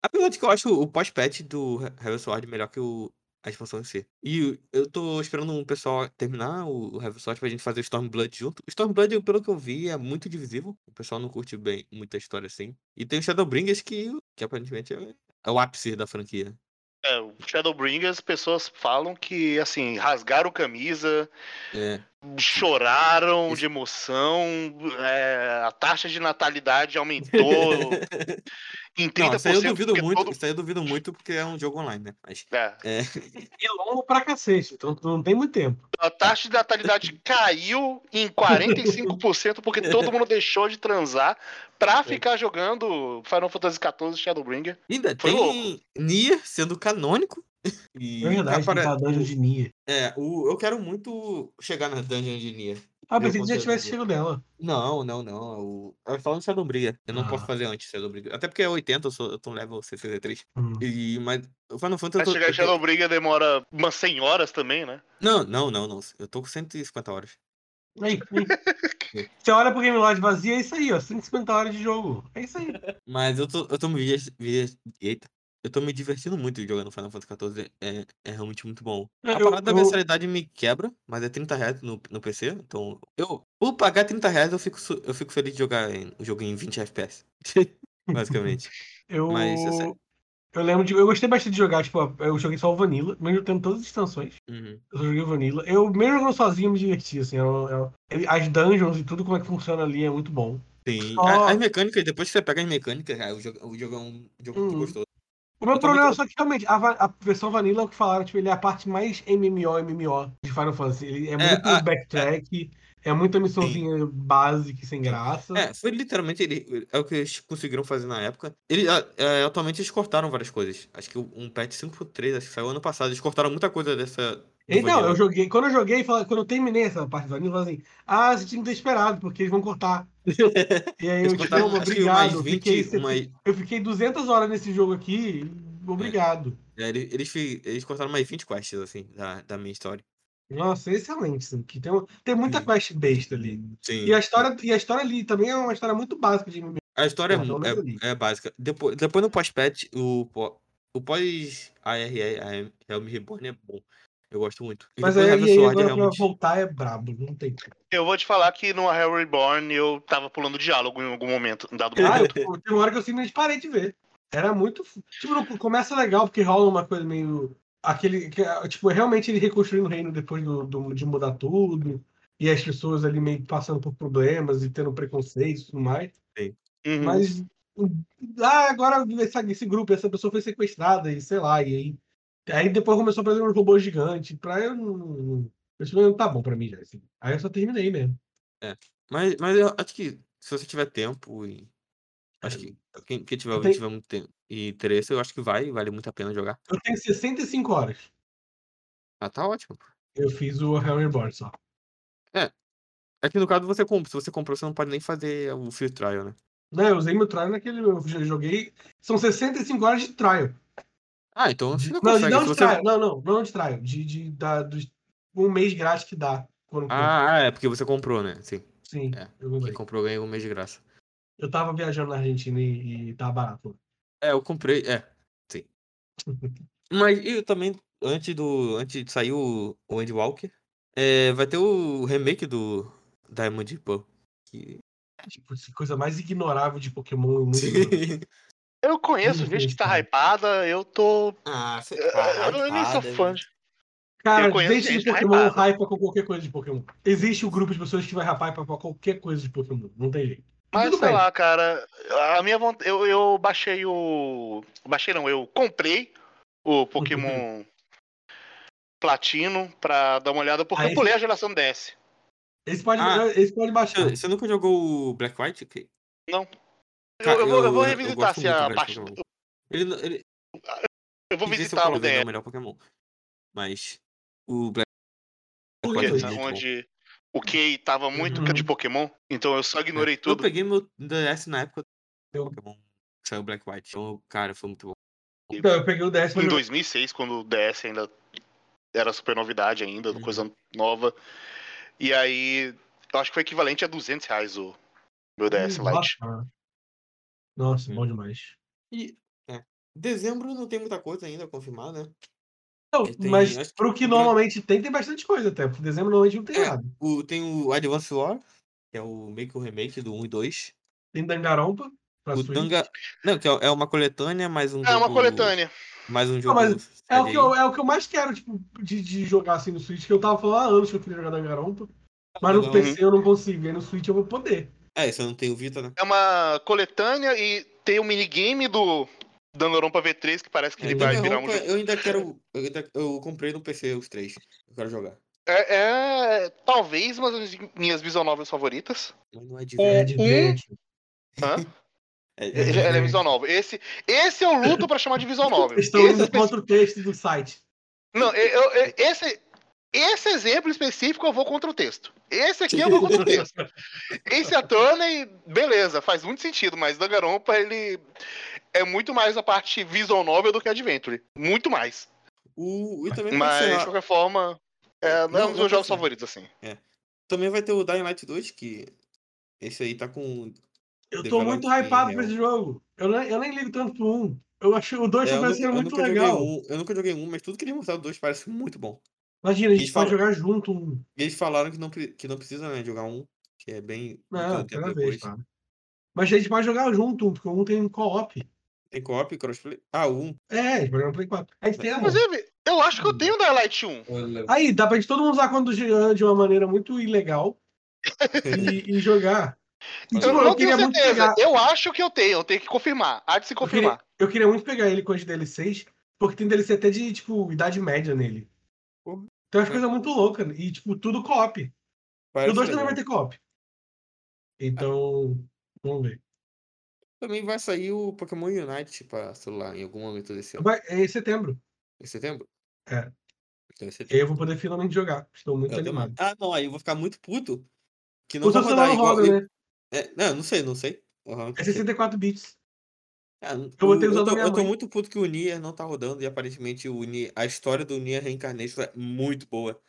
apesar de que eu acho o pós-patch do He- Heaven Sword melhor que o, a expansão em si. E eu tô esperando um pessoal terminar o, Heaven Sword pra gente fazer o Stormblood junto. O Stormblood, pelo que eu vi, é muito divisível. O pessoal não curte bem muita história assim. E tem o Shadowbringers que, que aparentemente é, é o ápice da franquia. É, o Shadowbringers, pessoas falam que, assim, rasgaram camisa, É. choraram de emoção, é, a taxa de natalidade aumentou em 30%. Não, isso aí eu duvido muito. todo- Isso aí eu duvido muito porque é um jogo online, né? Mas. É, É. E longo pra cacete, então não tem muito tempo. a taxa de natalidade caiu em 45% porque todo mundo deixou de transar pra ficar jogando Final Fantasy XIV Shadowbringer. Ainda Foi tem Nier sendo canônico. E É verdade, apare- a dungeon de Nia. É, o, eu quero muito chegar na dungeon de Nier. Ah, Eu pensei que já tivesse chego dela. Não, não, não. O... Eu falo no Shadowbringer. Eu não posso Ah. fazer antes Shadowbringer. Até porque é 80, eu, sou, eu tô no level 63. Hum. E, mas o Final Fantasy. Pra Eu tô, chegar em eu tô- Shadowbringer demora umas 100 horas também, né? Não, não, não, não. Eu tô com 150 horas. Aí, aí. Você olha pro Game Lodge vazio, é isso aí, ó. 150 horas de jogo. É isso aí. Mas eu tô, eu tô me. vi- vi- Eita. Eu tô me divertindo muito jogando Final Fantasy XIV. É, é realmente muito bom. A Eu- parada da eu- mensalidade me quebra, mas é 30 reais no, no PC. Então, eu. Por pagar 30 reais, eu fico, eu fico feliz de jogar o jogo em 20 FPS. Basicamente. Eu, Mas é eu lembro de. Eu gostei bastante de jogar, tipo, eu joguei só o Vanilla, mesmo tendo todas as extensões. Uhum. Eu só joguei o Vanilla. Eu, mesmo jogando sozinho, eu me diverti, assim. eu- eu- as dungeons e tudo como é que funciona ali é muito bom. Sim. Só- A- As mecânicas, depois que você pega as mecânicas, o jogo, o jogo é um jogo muito Hum. gostoso. O meu Eu problema é só que realmente a, a versão Vanilla é o que falaram, tipo, ele é a parte mais MMO, MMO de Final Fantasy. Ele é muito a- backtrack, é muita missãozinha básica e sem graça. É, foi literalmente ele, é o que eles conseguiram fazer na época. Ele, é, atualmente eles cortaram várias coisas. Acho que um patch 5.3, acho que saiu ano passado. Eles cortaram muita coisa dessa. Então, eu joguei, quando eu joguei, quando eu terminei essa parte do Vanilla, eu falei assim, ah, você tinha que ter esperado, porque eles vão cortar. E aí eu, tipo, não, acho que obrigado. umas eu 20, fiquei, umas- eu fiquei 200 horas nesse jogo aqui, obrigado. é, ele- eles, eles cortaram mais 20 quests, assim, da, da minha história. Nossa, excelente. Assim, que tem, tem muita Sim. quest besta ali. Sim. E a história, e a história ali também é uma história muito básica de MMO. A história é, é, é básica. Depois, depois no pós-patch, o, o pós-ARE, a Helm Reborn é bom. Eu gosto muito. E Mas aí, aí Sword agora realmente- pra voltar é brabo, não tem como. Eu vou te falar que no Hell Reborn eu tava pulando diálogo em algum momento, em dado Ah, momento. eu, tem uma hora que eu simplesmente parei de ver. Era muito. Tipo, começa legal, porque rola uma coisa meio. Aquele. que, tipo, realmente ele reconstruindo o reino depois do, do- de mudar tudo. E as pessoas ali meio que passando por problemas e tendo preconceito e tudo mais. Uhum. Mas. Ah, agora esse, esse grupo, essa pessoa foi sequestrada e sei lá. E aí. Aí depois começou a fazer uns robôs gigantes. Pra eu não. não tá bom pra mim já. Assim. Aí eu só terminei mesmo. Mas, mas eu acho que se você tiver tempo e Acho que quem, quem tiver, Eu tenho- tiver muito tempo e interesse, eu acho que vai, vale muito a pena jogar. Eu tenho 65 horas. Ah, tá ótimo. Eu fiz o Hell Reborn só. É que no caso você compra. Se você comprou, você não pode nem fazer o free trial, né? Não, eu usei meu trial naquele. Eu já joguei. São 65 horas de trial. Ah, então você não não, consegue. não de você- trial. Não, não, não de. De, de, da, dos, um mês grátis que dá. Ah, ah, é porque você comprou, né? Sim. Sim, é. eu Quem comprou ganha um mês de graça. Eu tava viajando na Argentina e, e tava barato. É, eu comprei, é, sim. Mas eu também, antes do. Antes de sair o, o Andy Walker, é, vai ter o remake do Diamond Pearl. Que... Tipo, coisa mais ignorável de Pokémon. Muito. Eu conheço gente que tá hypada, eu tô. Ah, você Eu, tá eu nem sou fã de. Cara, Eu conheço gente de Pokémon hypada. hypa com qualquer coisa de Pokémon. Existe um grupo de pessoas que vai hypar pra qualquer coisa de Pokémon. Não tem jeito. Mas tudo sei bem. lá, cara. A minha vontade. Eu, eu baixei o. Baixei não, eu comprei o Pokémon Platino pra dar uma olhada, porque Aí- eu pulei a geração DS. Esse pode, Ah. esse pode baixar. Você você nunca jogou o Black White? Ok. Não. Eu, Cara, eu vou, eu vou eu- eu revisitar se muito a parte. Ele, ele, Eu vou visitar o Colorado é o melhor Pokémon. Mas o Black Por White que é onde o Kei tava muito Uhum. de Pokémon, então eu só ignorei Eu tudo. peguei meu DS na época do Eu- Pokémon. que Saiu Black White. Então, cara, foi muito bom. Então, eu peguei o DS Em jogar. 2006, quando o DS ainda era super novidade ainda, Uhum. coisa nova. E aí, eu acho que foi equivalente a 200 reais o meu DS Lite. Nossa, Nossa, Hum. bom demais. E, é. Dezembro não tem muita coisa ainda confirmada, né? Não, Ele tem- mas acho que pro que normalmente tem, tem bastante coisa até. Porque dezembro normalmente não tem É. nada. O, tem o Advance War, que é o meio que o remake do 1 e 2. Tem Dangarompa pra O Switch. Danga. Não, que é é uma coletânea, mais um É uma jogo- coletânea. Mais um jogo. mas É o, que eu, é o que eu mais quero, tipo, de, de jogar assim no Switch, que eu tava falando há anos que eu queria jogar Dangarompa. Mas no Não, PC eu não consigo, e aí no Switch eu vou poder. É, isso eu não tenho Vita, né? É uma coletânea e tem o minigame do Danganronpa V3, que parece que ele É, vai virar um jogo. Eu ainda quero. Eu, ainda- eu comprei no PC os três. Eu quero jogar. É, é talvez uma das minhas visual novels favoritas. Mas não é de O- É verdade. de um- verde. Hã? É, É. Ele, ele é visual novel. Esse, esse eu luto pra chamar de visual novel. Esse indo contra o texto do site. Não, eu, eu- eu- esse, esse exemplo específico eu vou contra o texto. Esse aqui eu vou contra o texto. Esse Attorney, beleza, faz muito sentido, mas Danganronpa, ele é muito mais a parte visual novel do que Adventure. Muito mais. O, e também Mas, ser de qualquer forma, é, não, Não, é um dos meus jogos favoritos, assim. Também vai ter o Dying Light 2, que esse aí tá com. Eu tô muito hypado pra esse jogo. Eu nem, eu nem ligo tanto pro 1. Eu achei o 2 É, eu, eu muito nunca joguei legal. um, eu nunca joguei um, mas tudo que eles mostraram do 2 parece muito bom. Imagina, a gente Eles pode falam- jogar junto um. E eles falaram que não, que não precisa né, jogar um, que é bem. Não, cada vez, cara. Mas a gente pode jogar junto um, porque um tem co-op. Tem co-op, crossplay. Ah, o 1. É, a gente pode jogar no Play 4. A gente tem. Inclusive, eu acho que eu tenho o Dying Light 1. Aí, dá pra gente todo mundo usar quando de de uma maneira muito ilegal e, e jogar. E, Eu tipo, Eu eu, não queria tenho certeza. pegar. Eu acho que eu tenho, eu tenho que confirmar. Há de se Eu confirmar. queria, eu queria muito pegar ele com as DLCs, porque tem DLC até de, tipo, idade média nele. Tem umas coisas muito loucas. E, tipo, tudo co-op. O 2 também vai ter co-op. Então, vamos ver. Também vai sair o Pokémon Unite pra celular em algum momento desse ano. Vai, é em setembro. Em setembro? É. Então, em setembro. aí eu vou poder finalmente jogar. Estou muito Eu também. animado. Ah, não, aí eu vou ficar muito puto. Que não O rodar não igual. roda, né? É, não, não sei, não sei. Realmente É não sei. 64 bits. Ah, Eu o- usado tô, eu tô muito puto que o Nier não tá rodando e aparentemente o Nier, a história do Nier Reincarnation é muito boa.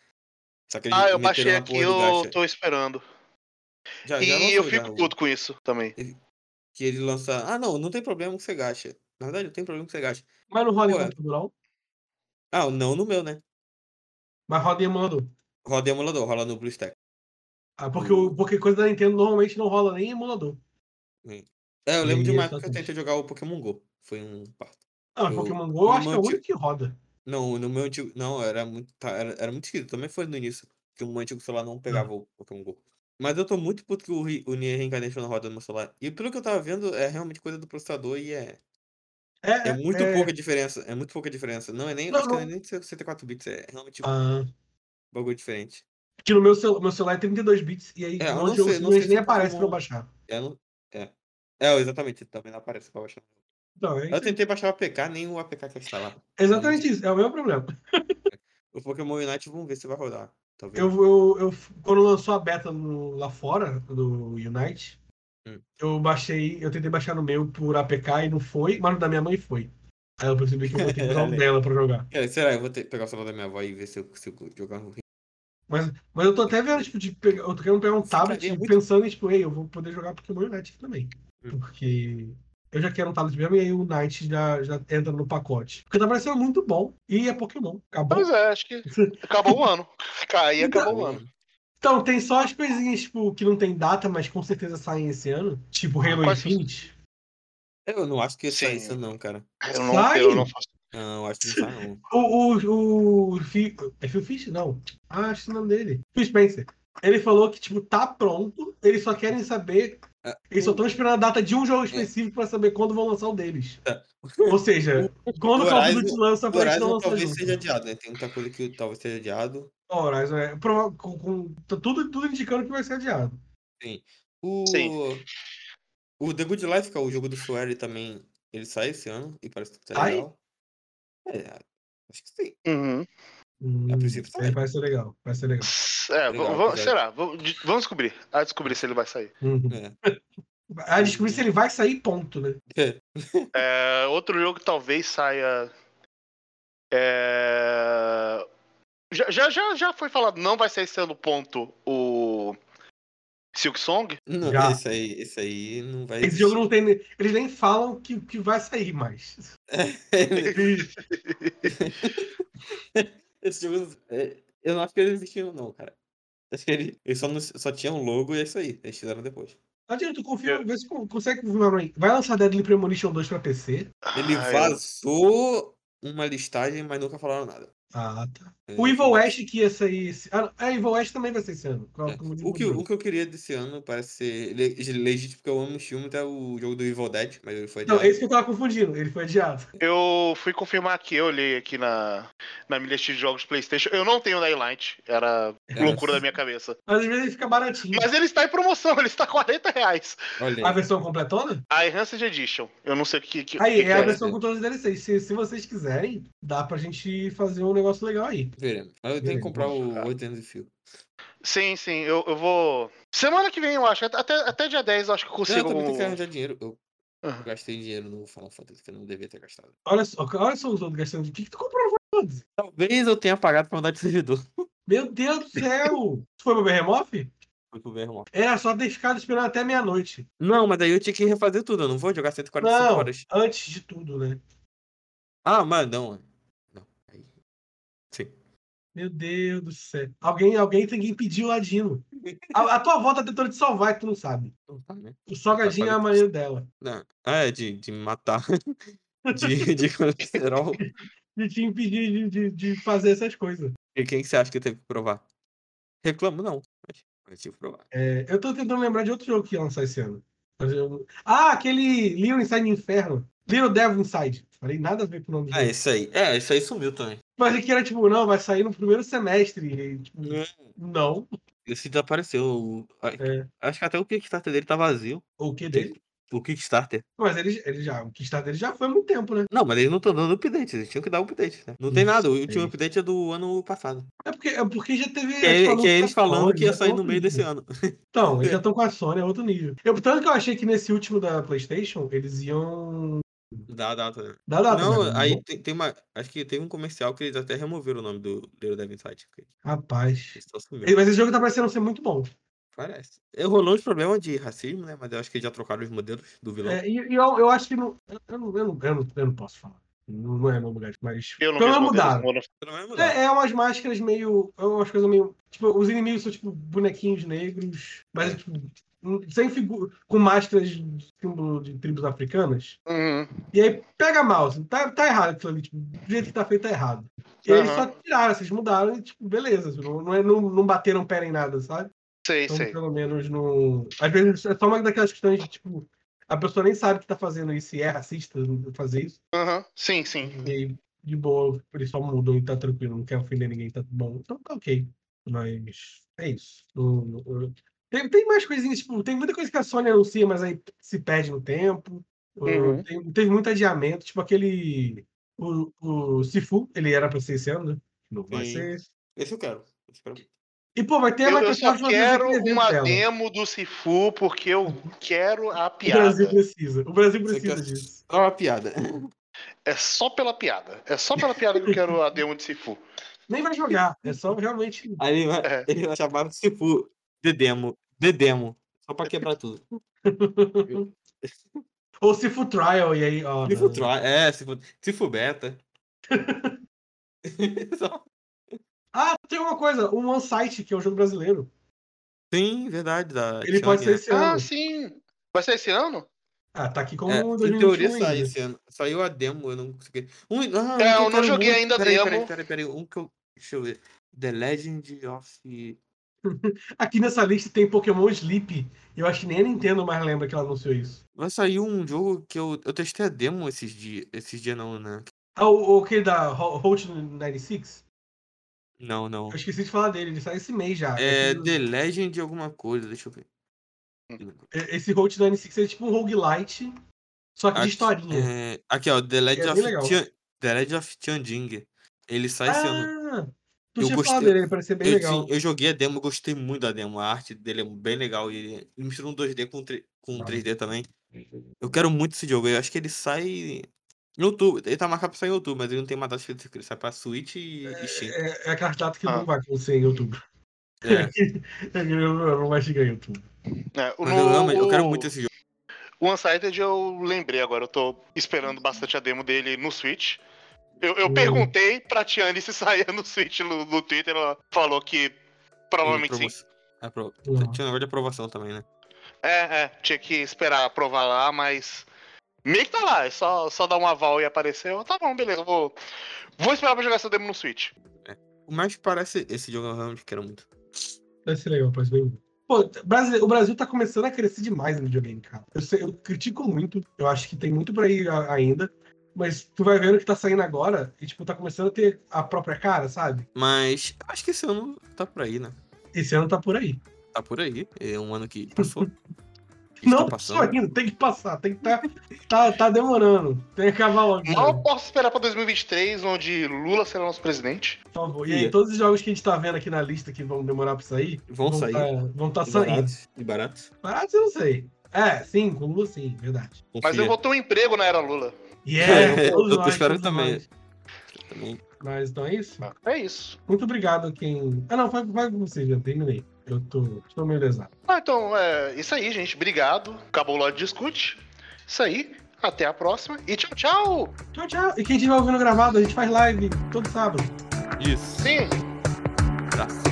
Só que eles Ah, eu baixei aqui, eu gacha. tô esperando. Já, já E lançou eu já fico puto com isso também. Que ele lança. Ah, não, não tem problema que você gaste. Na verdade, não tem problema que você gaste. Mas não roda em computador, não. Ah, não no meu, né? Mas roda em emulador. Roda em emulador, rola no BlueStack. Ah, porque, porque coisa da Nintendo normalmente não rola nem em emulador. É, eu lembro de uma é época que eu tentei jogar o Pokémon GO. Foi um parto. Ah, Eu- Pokémon GO eu acho que é o único que roda. Não, no meu antigo. Não, era muito. tá, era, era muito esquisito. Também foi no início. Que o meu antigo celular não pegava o Pokémon GO. Mas eu tô muito puto que o, Re- o Nier Reincarnation não roda no meu celular. E pelo que eu tava vendo, é realmente coisa do processador e é. É, É muito é- pouca diferença. É muito pouca diferença. Não é nem. Não, acho não é não. nem de 64 bits, é realmente um Ah, bagulho diferente. que no meu, cel meu celular é 32 bits e aí É, eu um não sei- não sei nem o aparece pra eu Pokémon- baixar. É, não, é. É, exatamente, também não aparece pra baixar. Então, é Eu tentei baixar o APK, nem o APK quer instalar. Exatamente isso, é o meu problema. O Pokémon Unite, vamos ver se vai rodar. Talvez. Eu, eu, eu, quando lançou a beta no- lá fora do Unite, Hum. eu baixei, eu tentei baixar no meu por APK e não foi, mas no da minha mãe foi. Aí eu percebi que eu vou ter que usar o dela pra jogar. Cara, será? Eu vou ter, pegar o celular da minha avó e ver se eu consigo jogar no Mas, mas eu tô até vendo, tipo, de pegar, eu tô querendo pegar um tablet e muito- pensando em, tipo, ei, eu vou poder jogar Pokémon Unite aqui também. Porque eu já quero um tablet mesmo e aí o Unite já, já entra no pacote. Porque tá parecendo muito bom e é Pokémon. Acabou. Pois é, acho que acabou o ano. Aí acabou o ano. Então, tem só as coisinhas, tipo, que não tem data, mas com certeza saem esse ano. Tipo Halo Quais são? Infinite. Eu não acho que sai isso não, cara. Eu não, Sai! eu não faço. Não, acho que não sai não. O. o, o é Phil Fish? Não. Ah, acho que é o nome dele. Phil Spencer. Ele falou que, tipo, tá pronto. Eles só querem saber. Ah, Eles só estão esperando a data de um jogo específico pra saber quando vão lançar o deles. Tá. Ou seja, quando o Call of Duty lança, pra gente não Horizon lançar talvez junto. seja adiado, né? Tem muita coisa que talvez seja adiado. Horizon é. com- com- tá tudo, tudo indicando que vai ser adiado. O... Sim. O The Good Life, que é o jogo do Swery também, ele sai esse ano e parece que tá Sai? legal. É, acho que sim. Uhum. Hum, A princípio sai. vai ser legal. Vai ser legal. É, Legal, vamos, será? Vamos descobrir. Ah, descobrir se ele vai sair. Uhum. É. A descobrir se ele vai sair, ponto, né? É, outro jogo que talvez saia. É... Já, já, já, já foi falado, não vai sair ano, ponto, o Silk Song. Não, Já. esse aí, esse aí não vai Esse jogo não tem. Eles nem falam que, que vai sair mais. Eles- Esse jogo. é, eu não acho que eles existiam, não, cara. Acho que ele, ele só, não- só tinha um logo e é isso aí. Eles fizeram depois. Adianta, tu confia, vê se con- consegue confirmar. Vai lançar Deadly Premonition 2 pra PC? Ele Ah, eu- vazou uma listagem, mas nunca falaram nada. Ah, tá. É, O Evil West que ia sair esse. Ah, é, Evil West também vai ser esse ano. Qual- É. O, que, o que eu queria desse ano parece ser le- legítimo, porque eu amo os filmes, é o jogo do Evil Dead, mas ele foi Não, adiado. esse que eu tava confundindo. Ele foi adiado. Eu fui confirmar aqui, eu olhei aqui na, na minha lista de jogos PlayStation. Eu não tenho Daylight, era É. loucura da minha cabeça. Mas às vezes ele fica baratinho. Mas ele está em promoção, ele está 40 reais. Olha A versão completona? A Enhanced Edition. Eu não sei o que, que, Aí, que é que a é. versão com todos os DLCs. Se, se vocês quiserem, dá pra gente fazer um negócio legal aí. Veremos. Mas eu tenho que comprar o 8 anos de fio. Sim, sim, eu, eu vou. Semana que vem, eu acho. Até, até dia 10 eu acho que eu Não, eu consigo. também tenho que arranjar dinheiro. Eu Aham. gastei dinheiro no Final Fantasy que eu não devia ter gastado. Olha só, olha só os outros gastando. O que, que tu comprou no Final Fantasy? Talvez eu tenha pagado pra mudar de servidor. Meu Deus do céu! Tu foi pro Behemoth? Foi pro irmão. Era só ter ficado esperando até meia-noite. Não, mas daí eu tinha que refazer tudo. Eu não vou jogar 145 Não, horas. antes de tudo, né? Ah, mas não. Não. Meu Deus do céu. Alguém, alguém tem que impedir o Ladino. A, a tua avó tá tentando te salvar e tu não sabe. Não tá, né? O salgadinho é a que- maneira dela. Não. Ah, é de, de matar. de, de colesterol. De te impedir de, de, de fazer essas coisas. E quem que você acha que teve que provar? Reclamo, não. Mas tive que provar. É, eu tô tentando lembrar de outro jogo que ia lançar esse ano. Ah, aquele Little Inside Inferno. Little Devil Inside. Falei nada a ver com o nome Ah, jogo. esse aí. É, esse aí sumiu também. Mas que era tipo, não, vai sair no primeiro semestre. E, tipo, não. Esse desapareceu. É. Acho que até o Kickstarter dele tá vazio. O que dele? O Kickstarter. Mas ele, ele já, o Kickstarter dele já foi há muito tempo, né? Não, mas eles não estão dando update. Eles tinham que dar update. Né? Não tem Isso, nada. O é último isso. update é do ano passado. É porque, é porque já teve. Que é, tipo, que é eles falando anunciações, que ia sair no meio outro desse ano. Então, eles já estão com a Sony, é outro nível. Eu, tanto que eu achei que nesse último da PlayStation, eles iam. Dá a data, né? dar data. Não, mas aí tem, tem uma. Acho que tem um comercial que eles até removeram o nome do Little Devil Inside. porque Rapaz. Eles. Mas esse jogo tá parecendo ser muito bom. Parece. É, Rolou uns problemas de racismo, né? Mas eu acho que eles já trocaram os modelos do vilão. É, e e eu, eu acho que não eu, não, eu, não, eu, não, eu não posso falar. Não, não é meu lugar, mas. Pelo menos mudaram. É, é umas máscaras meio. É umas coisas meio. Tipo, os inimigos são tipo bonequinhos negros, mas É. tipo, sem figura. com máscaras de símbolo de tribos africanas. Uhum. E aí pega mal, assim, tá, tá errado aquilo ali, tipo, do jeito que tá feito tá errado. E aí eles só Aham. tiraram, vocês mudaram e, tipo, beleza, não, não, é, não, não bateram pé em nada, sabe? Sei, Então, sei. pelo menos no. Às vezes é só uma daquelas questões de, tipo, a pessoa nem sabe que tá fazendo isso e é racista fazer isso. Uhum. Sim, sim. E aí, de boa, eles só mudam e tá tranquilo, não quer ofender ninguém, tá bom. Então tá ok. Mas é isso. Não- não- Tem, tem mais coisinhas, tipo, tem muita coisa que a Sony anuncia, mas aí se perde no tempo. Uhum. Tem, teve muito adiamento, tipo aquele. O, o Sifu, ele era pra ser esse ano, né? Não vai Sim. ser. Esse eu quero. Esse eu quero. E, pô, vai ter a Eu, eu Microsoft só vai fazer quero uma dela. demo do Sifu porque eu quero a O Brasil piada. precisa. O Brasil precisa quer disso. só uma piada. É só pela piada. É só pela piada que eu quero a demo de Sifu. Nem vai jogar. É só realmente. Aí ele vai, É. ele vai chamar de Sifu de demo. De demo. Só pra quebrar tudo. Ou Sifu Trial, e aí, ó. Sifu não. Tri- É, Sifu, Sifu Beta. Só- Ah, tem uma coisa, o One Site, que é um jogo brasileiro. Sim, verdade. Da Ele pode ser Xiang, né? esse ano. Ah, sim. Vai ser esse ano? Ah, tá aqui como É, 2021 em teoria ainda. sai esse ano. Saiu a demo, eu não consegui. Um, ah, É, eu não joguei muito- ainda a peraí, demo. Peraí, peraí, peraí. Um que eu. Deixa eu ver. The Legend of. Aqui nessa lista tem Pokémon Sleep. Eu acho que nem a Nintendo mais lembra que ela anunciou isso. Vai sair um jogo que eu, eu testei a demo esses dias. Esses dias não, né? Ah, o, o aquele da Ho- Hot 96? Não, não. Eu esqueci de falar dele, ele sai esse mês já. É The Legend de alguma coisa, deixa eu ver. Esse Hot 96 é tipo um roguelite, só que de Aqui, historinha. é, aqui, ó, The Legend É of. Tian- The Legend of Tianjing. Ele sai esse ano. Tu Eu gostei- dele, ele parecia bem Eu, legal. sim, eu joguei a demo, gostei muito da demo. A arte dele é bem legal. E ele, mistura um 2D com, com Ah. 3D também. Eu quero muito esse jogo. Eu acho que ele sai em outubro. Ele tá marcado pra sair em outubro, mas ele não tem uma data específica. Ele sai pra Switch e, e Steam. É, é aquela data que Ah. não vai acontecer em outubro. É, não vai chegar em outubro. É, o- mas eu, amo, eu quero muito esse jogo. O Unsighted eu lembrei agora, eu tô esperando bastante a demo dele no Switch. Eu, eu Hum. perguntei pra Tiane se saía no Switch no, no Twitter, ela falou que provavelmente sim. Apro- Não. Tinha um negócio de aprovação também, né? É, é, tinha que esperar aprovar lá, mas meio que tá lá, é só, só dar um aval e aparecer. Eu, tá bom, beleza, vou, vou esperar pra jogar essa demo no Switch. O mais que parece esse jogo eu realmente quero muito. Deve ser legal, parece bem. Pô, o Brasil tá começando a crescer demais no videogame, cara. Eu, sei- eu critico muito, eu acho que tem muito por aí a- ainda. Mas tu vai vendo que tá saindo agora e, tipo, tá começando a ter a própria cara, sabe? Mas acho que esse ano tá por aí, né? Esse ano tá por aí. Tá por aí. É um ano que passou. Que Não, está passou ainda, tem que passar, tem que tá, tá, tá demorando. Tem que acabar logo. Mal né? posso esperar pra 2023, onde Lula será nosso presidente. Por favor. E aí, Ia. todos os jogos que a gente tá vendo aqui na lista que vão demorar pra sair, Vão sair. Tá, vão tá E saindo. baratos. E baratos. Baratos eu não sei. É, sim, com Lula sim, verdade. Mas eu vou ter um emprego na era Lula. E É, eu tô esperando também. Também. Mas então é isso. É isso. Muito obrigado a quem. Ah, não, vai, vai com você, já terminei. Eu tô, estou meio lesado. Ah, então é isso aí, gente. Obrigado. Acabou o Lorde Discute. Isso aí. Até a próxima. E tchau, tchau. Tchau, tchau. E quem estiver ouvindo gravado, a gente faz live todo sábado. Isso. Sim. Tá.